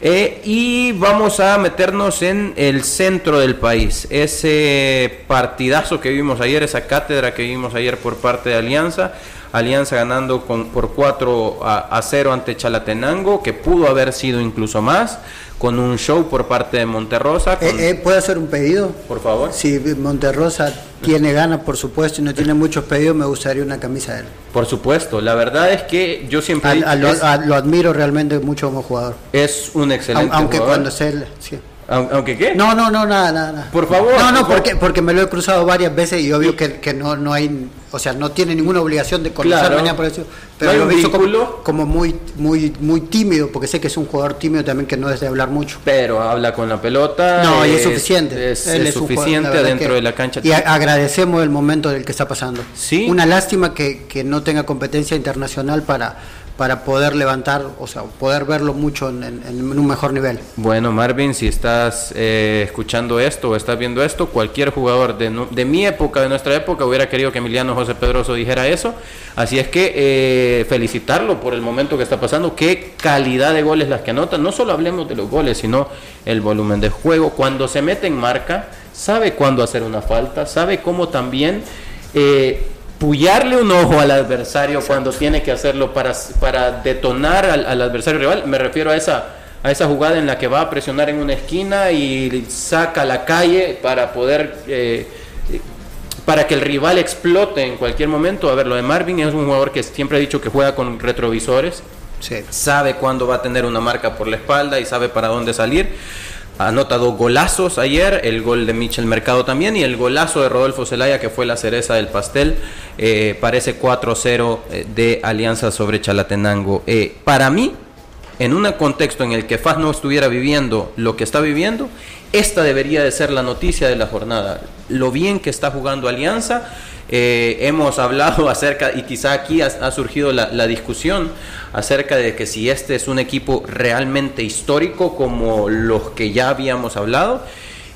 Eh, y vamos a meternos en el centro del país. Ese partidazo que vimos ayer, esa cátedra que vimos ayer por parte de Alianza. Alianza ganando con, por 4 a, 0 ante Chalatenango, que pudo haber sido incluso más, con un show por parte de Monterrosa. Eh, eh, ¿Puedo hacer un pedido? Por favor. Si Monterrosa tiene ganas, por supuesto, y no tiene muchos pedidos, me gustaría una camisa de él. Por supuesto, la verdad es que yo siempre... lo, admiro realmente mucho como jugador. Es un excelente Aunque jugador. cuando se... ¿Aunque qué? No, no, no, nada, nada. Por favor. No, no, porque, porque me lo he cruzado varias veces y obvio que, que no, no hay, o sea, no tiene ninguna obligación de conocer por eso. Pero lo he visto como, muy, muy, muy tímido, porque sé que es un jugador tímido también que no es de hablar mucho. Pero habla con la pelota. No, y es suficiente. Es, es suficiente dentro de la cancha. Y agradecemos el momento del que está pasando. Sí. Una lástima que, que no tenga competencia internacional para para poder levantar, o sea, poder verlo mucho en, un mejor nivel. Bueno, Marvin, si estás eh, escuchando esto o estás viendo esto, cualquier jugador de, mi época, de nuestra época, hubiera querido que Emiliano José Pedroso dijera eso. Así es que eh, felicitarlo por el momento que está pasando. Qué calidad de goles las que anotan. No solo hablemos de los goles, sino el volumen de juego. Cuando se mete en marca, sabe cuándo hacer una falta, sabe cómo también... Eh, pullarle un ojo al adversario cuando tiene que hacerlo para, para detonar al, adversario rival. Me refiero a esa, a esa jugada en la que va a presionar en una esquina y saca a la calle para poder... Eh, para que el rival explote en cualquier momento. A ver, lo de Marvin es un jugador que siempre ha dicho que juega con retrovisores. Sabe cuándo va a tener una marca por la espalda y sabe para dónde salir anota dos golazos ayer, el gol de Michel Mercado también y el golazo de Rodolfo Zelaya que fue la cereza del pastel, eh, parece 4-0 eh, de Alianza sobre Chalatenango. Eh, para mí, en un contexto en el que FAS no estuviera viviendo lo que está viviendo, esta debería de ser la noticia de la jornada. Lo bien que está jugando Alianza eh, hemos hablado acerca, y quizá aquí ha, surgido la, discusión acerca de que si este es un equipo realmente histórico como los que ya habíamos hablado,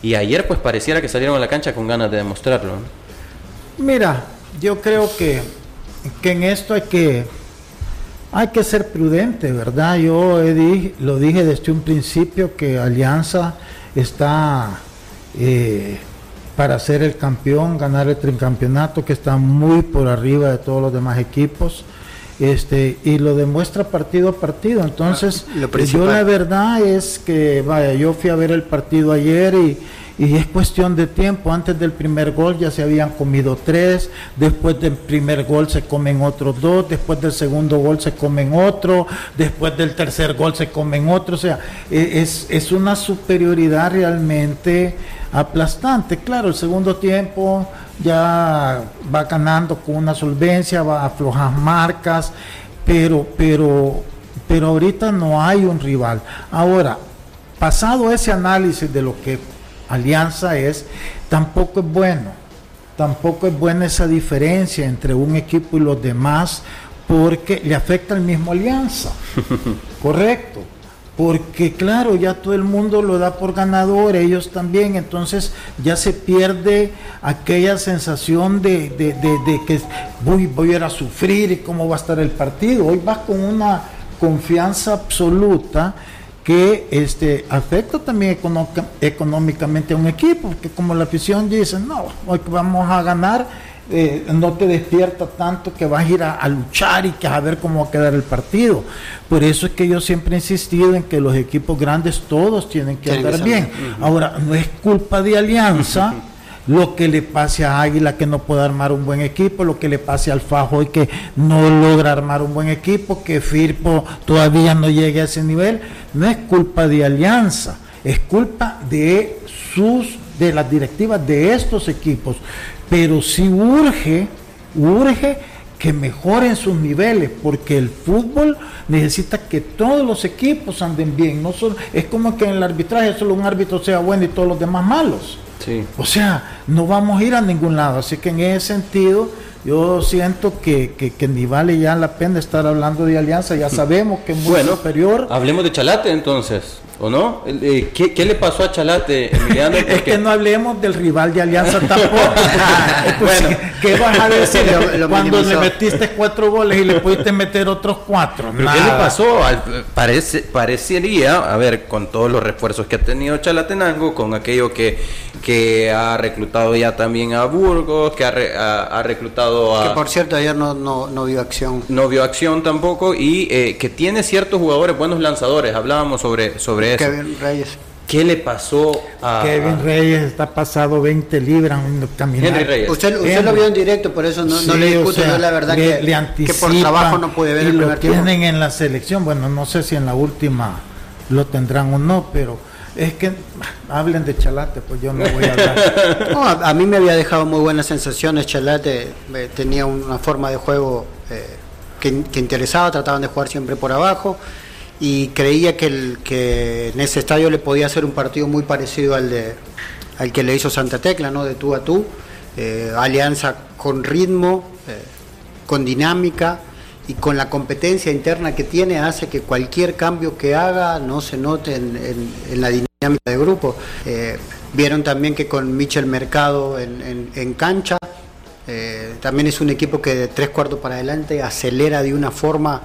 y ayer pues pareciera que salieron a la cancha con ganas de demostrarlo. Mira, yo creo que, que en esto hay que, hay que ser prudente, ¿verdad? Yo lo dije desde un principio que Alianza está... Eh, para ser el campeón, ganar el tricampeonato que está muy por arriba de todos los demás equipos. este y lo demuestra partido a partido. Entonces, ah, yo la verdad es que, vaya, yo fui a ver el partido ayer y, y es cuestión de tiempo. Antes del primer gol ya se habían comido tres, después del primer gol se comen otros dos, después del segundo gol se comen otro, después del tercer gol se comen otro. O sea, e, es, es una superioridad realmente aplastante. Claro, el segundo tiempo ya va ganando con una solvencia, va a aflojar marcas, pero, pero, pero ahorita no hay un rival. Ahora, pasado ese análisis de lo que Alianza es, tampoco es bueno, tampoco es buena esa diferencia entre un equipo y los demás, porque le afecta al mismo Alianza, correcto porque claro, ya todo el mundo lo da por ganador, ellos también, entonces ya se pierde aquella sensación de, que voy, voy a ir a sufrir y cómo va a estar el partido. Hoy vas con una confianza absoluta que este, afecta también económicamente a un equipo, porque como la afición dice, no, hoy vamos a ganar eh, no te despierta tanto que vas a ir a, luchar y que a ver cómo va a quedar el partido. Por eso es que yo siempre he insistido en que los equipos grandes todos tienen que andar bien. Ahora, no es culpa de Alianza. Lo que le pase a Águila que no puede armar un buen equipo, lo que le pase al Fajo y que no logra armar un buen equipo, que Firpo todavía no llegue a ese nivel, no es culpa de Alianza, es culpa de sus de las directivas de estos equipos pero sí urge, urge que mejoren sus niveles, porque el fútbol necesita que todos los equipos anden bien. No solo, es como que en el arbitraje solo un árbitro sea bueno y todos los demás malos. Sí. O sea, no vamos a ir a ningún lado. Así que en ese sentido, yo siento que, que, ni vale ya la pena estar hablando de alianza. Ya sabemos que es muy bueno, superior. Hablemos de Chalate entonces. ¿O no? Eh, ¿Qué, le pasó a Chalate, Emiliano? es que no hablemos del rival de Alianza tampoco. Pues, bueno, ¿qué vas a decir cuando le metiste cuatro goles y le pudiste meter otros cuatro? ¿Qué le pasó? Parece, parecería, a ver, con todos los refuerzos que ha tenido Chalatenango, con aquello que, que ha reclutado ya también a Burgos, que ha, reclutado a... Que por cierto ayer no, no, vio acción. No vio acción tampoco y eh, que tiene ciertos jugadores, buenos lanzadores. Hablábamos sobre, sobre Kevin Reyes. ¿Qué le pasó a Kevin Reyes? Está pasado 20 libras caminando. Reyes. Usted, usted lo vio en directo, por eso no, le discuto. la verdad que, por trabajo no puede ver y lo tienen en la selección. Bueno, no sé si en la última lo tendrán o no, pero es que hablen de Chalate, pues yo no voy a hablar. a, mí me había dejado muy buenas sensaciones. Chalate eh, tenía una forma de juego eh, que, que interesaba, trataban de jugar siempre por abajo y creía que, que en ese estadio le podía hacer un partido muy parecido al, de, al que le hizo Santa Tecla, ¿no? de tú a tú, eh, alianza con ritmo, eh, con dinámica y con la competencia interna que tiene hace que cualquier cambio que haga no se note en, la dinámica de grupo. Eh, vieron también que con Michel Mercado en, en cancha, también es un equipo que de tres cuartos para adelante acelera de una forma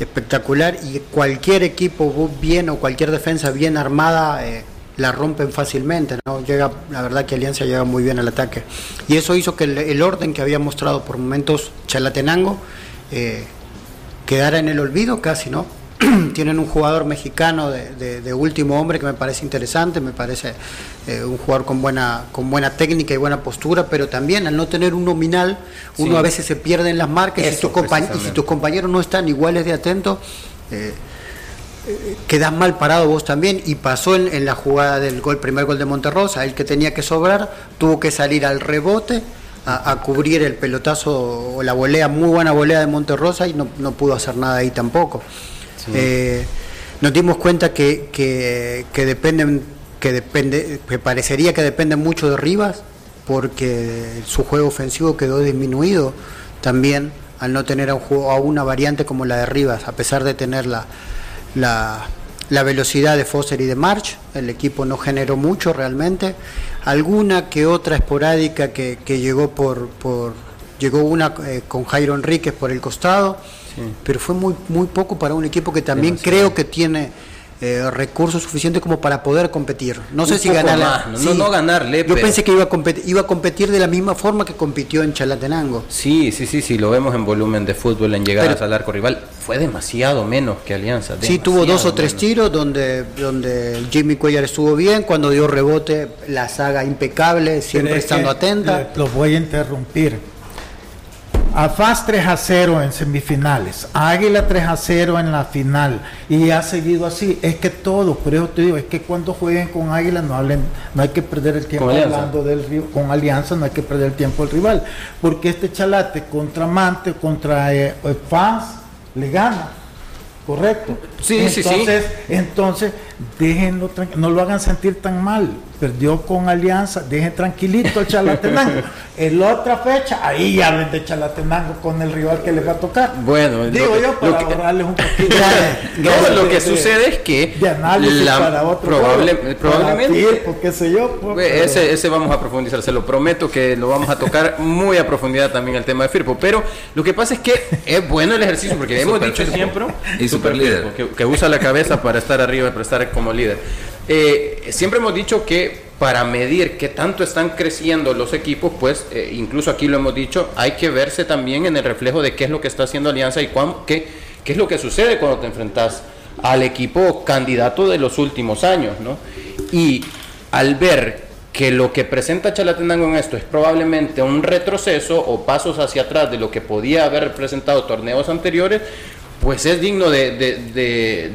espectacular y cualquier equipo bien o cualquier defensa bien armada eh, la rompen fácilmente, ¿no? Llega, la verdad que Alianza llega muy bien al ataque. Y eso hizo que el, orden que había mostrado por momentos Chalatenango eh, quedara en el olvido casi, ¿no? tienen un jugador mexicano de, último hombre que me parece interesante, me parece eh, un jugador con buena, con buena técnica y buena postura, pero también al no tener un nominal, uno a veces se pierde en las marcas y, si tus compañeros no están iguales de atentos, eh, eh, quedas mal parado vos también. Y pasó en, la jugada del gol, primer gol de Monterrosa, el que tenía que sobrar tuvo que salir al rebote a, cubrir el pelotazo o la volea, muy buena volea de Monterrosa y no, no pudo hacer nada ahí tampoco. Eh, nos dimos cuenta que, que, dependen, que depende, que parecería que depende mucho de Rivas, porque su juego ofensivo quedó disminuido también al no tener a, una variante como la de Rivas, a pesar de tener la, la, velocidad de Foster y de March, el equipo no generó mucho realmente. Alguna que otra esporádica que, que llegó por, por llegó una eh, con Jairo Enríquez por el costado pero fue muy, muy poco para un equipo que también creo que tiene eh, recursos suficientes como para poder competir. No sé si ganar. no, no, ganarle. Yo pensé que iba a, competir, iba a competir de la misma forma que compitió en Chalatenango. Sí, sí, sí, sí, lo vemos en volumen de fútbol, en llegadas al arco rival. Fue demasiado menos que Alianza. Sí, tuvo dos o tres tiros donde, donde Jimmy Cuellar estuvo bien, cuando dio rebote, la saga impecable, siempre estando atenta. Lo voy a interrumpir a FAS 3 a 0 en semifinales, Águila 3 a 0 en la final y ha seguido así. Es que todo, por eso te digo, es que cuando jueguen con Águila no hablen, no hay que perder el tiempo hablando del con Alianza, no hay que perder el tiempo del rival, porque este chalate contra Mante, contra eh, FAS le gana. Correcto. Sí, sí, sí. Entonces, déjenlo no lo hagan sentir tan mal. Perdió con Alianza, dejen tranquilito el Chalatenango. en la otra fecha, ahí hablen de Chalatenango con el rival que les va a tocar. Bueno, digo yo para ahorrarles un poquito de, lo que sucede es que de análisis para otro probable, probablemente qué sé yo, pues, ese, ese vamos a profundizar, se lo prometo que lo vamos a tocar muy a profundidad también el tema de Firpo, pero lo que pasa es que es bueno el ejercicio porque hemos dicho siempre y super líder que, que usa la cabeza para estar arriba, para estar como líder. Eh, siempre hemos dicho que para medir qué tanto están creciendo los equipos, pues eh, incluso aquí lo hemos dicho, hay que verse también en el reflejo de qué es lo que está haciendo Alianza y cuán, qué, qué es lo que sucede cuando te enfrentas al equipo candidato de los últimos años, ¿no? Y al ver que lo que presenta Chalatenango en esto es probablemente un retroceso o pasos hacia atrás de lo que podía haber representado torneos anteriores, pues es digno de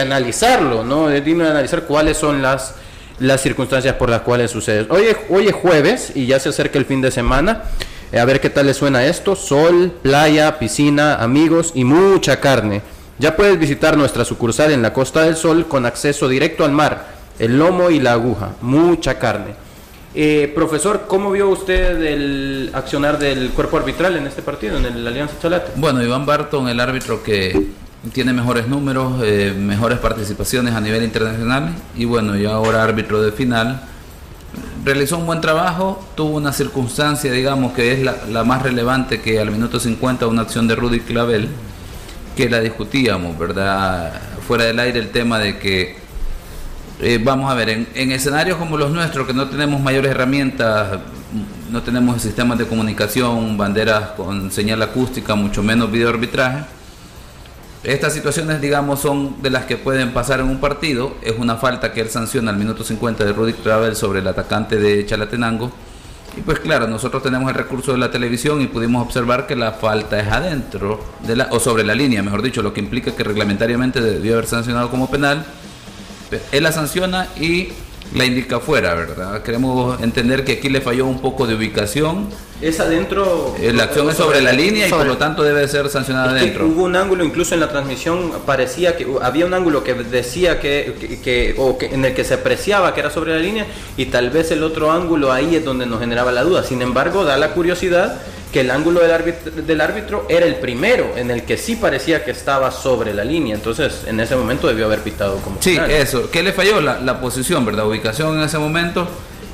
analizarlo, ¿no? Digno de analizar cuáles son las, las circunstancias por las cuales sucede. Hoy hoy es jueves y ya se acerca el fin de semana. Eh, a ver qué tal le suena esto. Sol, playa, piscina, amigos y mucha carne. Ya puedes visitar nuestra sucursal en la Costa del Sol con acceso directo al mar, el lomo y la aguja. Mucha carne. Eh, profesor, ¿cómo vio usted el accionar del cuerpo arbitral en este partido, en el Alianza Chalate? Bueno, Iván Barton, el árbitro que tiene mejores números, eh, mejores participaciones a nivel internacional y bueno, y ahora árbitro de final. Realizó un buen trabajo, tuvo una circunstancia, digamos, que es la, más relevante que al minuto 50 una acción de Rudy Clavel, que la discutíamos, ¿verdad? Fuera del aire el tema de que, eh, vamos a ver, en, en escenarios como los nuestros, que no tenemos mayores herramientas, no tenemos sistemas de comunicación, banderas con señal acústica, mucho menos video arbitraje, estas situaciones, digamos, son de las que pueden pasar en un partido. Es una falta que él sanciona al minuto 50 de Rudy Travel sobre el atacante de Chalatenango. Y pues claro, nosotros tenemos el recurso de la televisión y pudimos observar que la falta es adentro, de la, o sobre la línea, mejor dicho, lo que implica que reglamentariamente debió haber sancionado como penal. Él la sanciona y la indica afuera, ¿verdad? Queremos entender que aquí le falló un poco de ubicación. Es adentro. Eh, la acción es sobre la línea y por lo tanto debe ser sancionada adentro. Hubo un ángulo, incluso en la transmisión parecía que había un ángulo que decía que, que, o que en el que se apreciaba que era sobre la línea y tal vez el otro ángulo ahí es donde nos generaba la duda. Sin embargo, da la curiosidad que el ángulo del árbitro, del árbitro era el primero, en el que sí parecía que estaba sobre la línea. Entonces, en ese momento debió haber pitado como. Sí, eso. ¿Qué le falló? La, la posición, ¿verdad? Ubicación en ese momento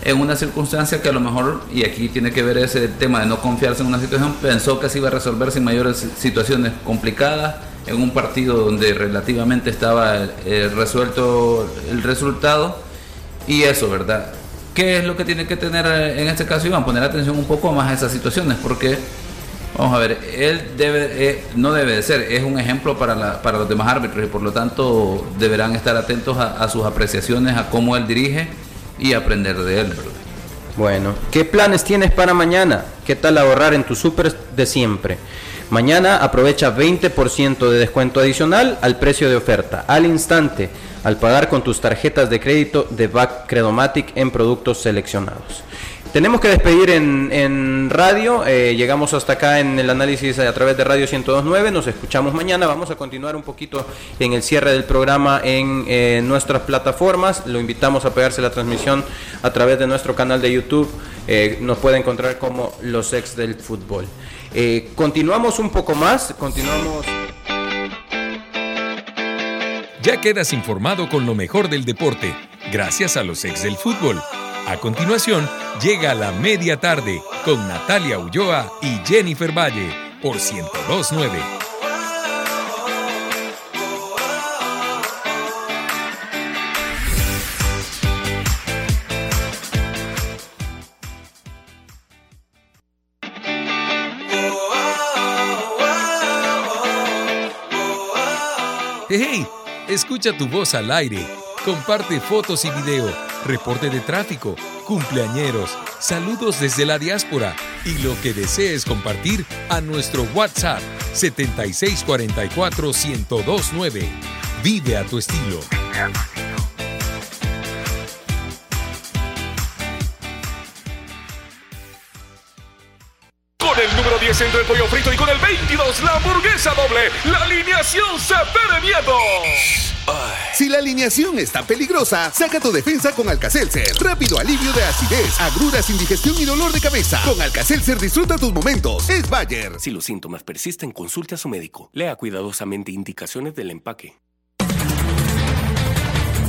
en una circunstancia que a lo mejor, y aquí tiene que ver ese tema de no confiarse en una situación, pensó que se iba a resolver sin mayores situaciones complicadas en un partido donde relativamente estaba eh, resuelto el resultado y eso, ¿verdad? ¿Qué es lo que tiene que tener eh, en este caso Iván? Poner atención un poco más a esas situaciones, porque, vamos a ver, él debe, eh, no debe de ser, es un ejemplo para, para los demás árbitros y por lo tanto deberán estar atentos a, sus apreciaciones, a cómo él dirige y aprender de él. Bueno, ¿qué planes tienes para mañana? ¿Qué tal ahorrar en tu súper de siempre? Mañana aprovecha 20% de descuento adicional al precio de oferta, al instante al pagar con tus tarjetas de crédito de Back Credomatic en productos seleccionados. Tenemos que despedir en, radio, eh, llegamos hasta acá en el análisis a través de Radio 1029, nos escuchamos mañana, vamos a continuar un poquito en el cierre del programa en eh, nuestras plataformas, lo invitamos a pegarse la transmisión a través de nuestro canal de YouTube, eh, nos puede encontrar como los ex del fútbol. Continuamos un poco más, continuamos... Ya quedas informado con lo mejor del deporte, gracias a los ex del fútbol. A continuación, llega la media tarde con Natalia Ulloa y Jennifer Valle por 1029. ¡Hey! Escucha tu voz al aire. Comparte fotos y video, reporte de tráfico, cumpleañeros, saludos desde la diáspora y lo que desees compartir a nuestro WhatsApp 7644 1029. Vive a tu estilo. El número 10 entre el pollo frito y con el 22 la hamburguesa doble, la alineación se miedo. Si la alineación está peligrosa, saca tu defensa con Alcacelser. Rápido alivio de acidez, agruras, indigestión y dolor de cabeza. Con Alcacelser disfruta tus momentos. Es Bayer. Si los síntomas persisten, consulte a su médico. Lea cuidadosamente indicaciones del empaque.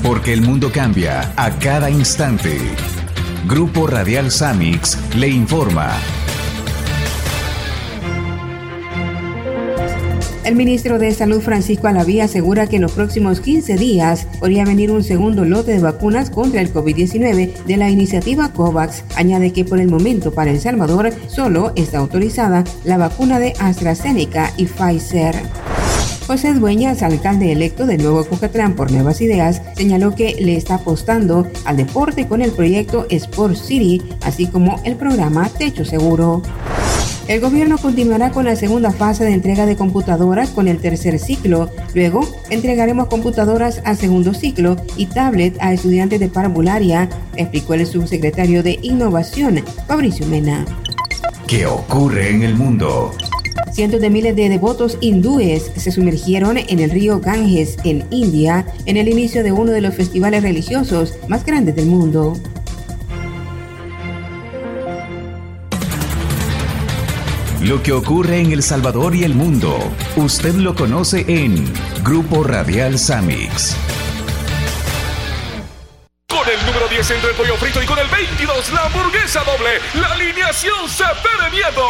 Porque el mundo cambia a cada instante. Grupo Radial Samix le informa. El ministro de Salud Francisco Alaví asegura que en los próximos 15 días podría venir un segundo lote de vacunas contra el COVID-19 de la iniciativa COVAX. Añade que por el momento para El Salvador solo está autorizada la vacuna de AstraZeneca y Pfizer. José Dueñas, alcalde electo de Nuevo Cucatlán por Nuevas Ideas, señaló que le está apostando al deporte con el proyecto Sport City, así como el programa Techo Seguro. El gobierno continuará con la segunda fase de entrega de computadoras con el tercer ciclo. Luego, entregaremos computadoras a segundo ciclo y tablet a estudiantes de parvularia, explicó el subsecretario de Innovación, Fabricio Mena. ¿Qué ocurre en el mundo? Cientos de miles de devotos hindúes se sumergieron en el río Ganges, en India, en el inicio de uno de los festivales religiosos más grandes del mundo. Lo que ocurre en El Salvador y el mundo, usted lo conoce en Grupo Radial Samix. Con el número 10 entre el pollo frito y con el 22 la hamburguesa doble, la alineación se miedo.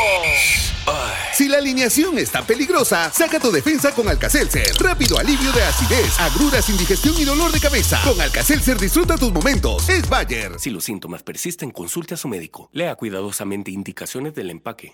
Si la alineación está peligrosa, saca tu defensa con Alcacelser. Rápido alivio de acidez, agruras, indigestión y dolor de cabeza. Con Alcacelser disfruta tus momentos. Es Bayer. Si los síntomas persisten, consulte a su médico. Lea cuidadosamente indicaciones del empaque.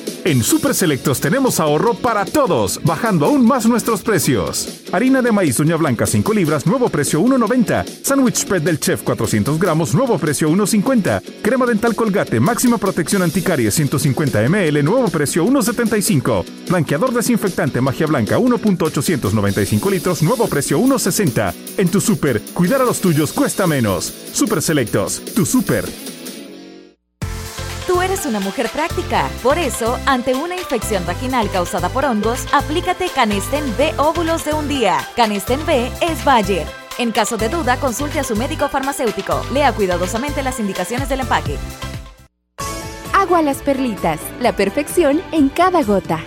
En Super Selectos tenemos ahorro para todos, bajando aún más nuestros precios. Harina de maíz uña blanca 5 libras, nuevo precio 1.90. Sandwich spread del chef 400 gramos, nuevo precio 1.50. Crema dental colgate, máxima protección anticaries 150 ml, nuevo precio 1.75. Blanqueador desinfectante magia blanca 1.895 litros, nuevo precio 1.60. En tu super, cuidar a los tuyos cuesta menos. Super Selectos, tu super. Una mujer práctica. Por eso, ante una infección vaginal causada por hongos, aplícate Canesten B óvulos de un día. Canesten B es Bayer. En caso de duda, consulte a su médico farmacéutico. Lea cuidadosamente las indicaciones del empaque. Agua a las perlitas. La perfección en cada gota.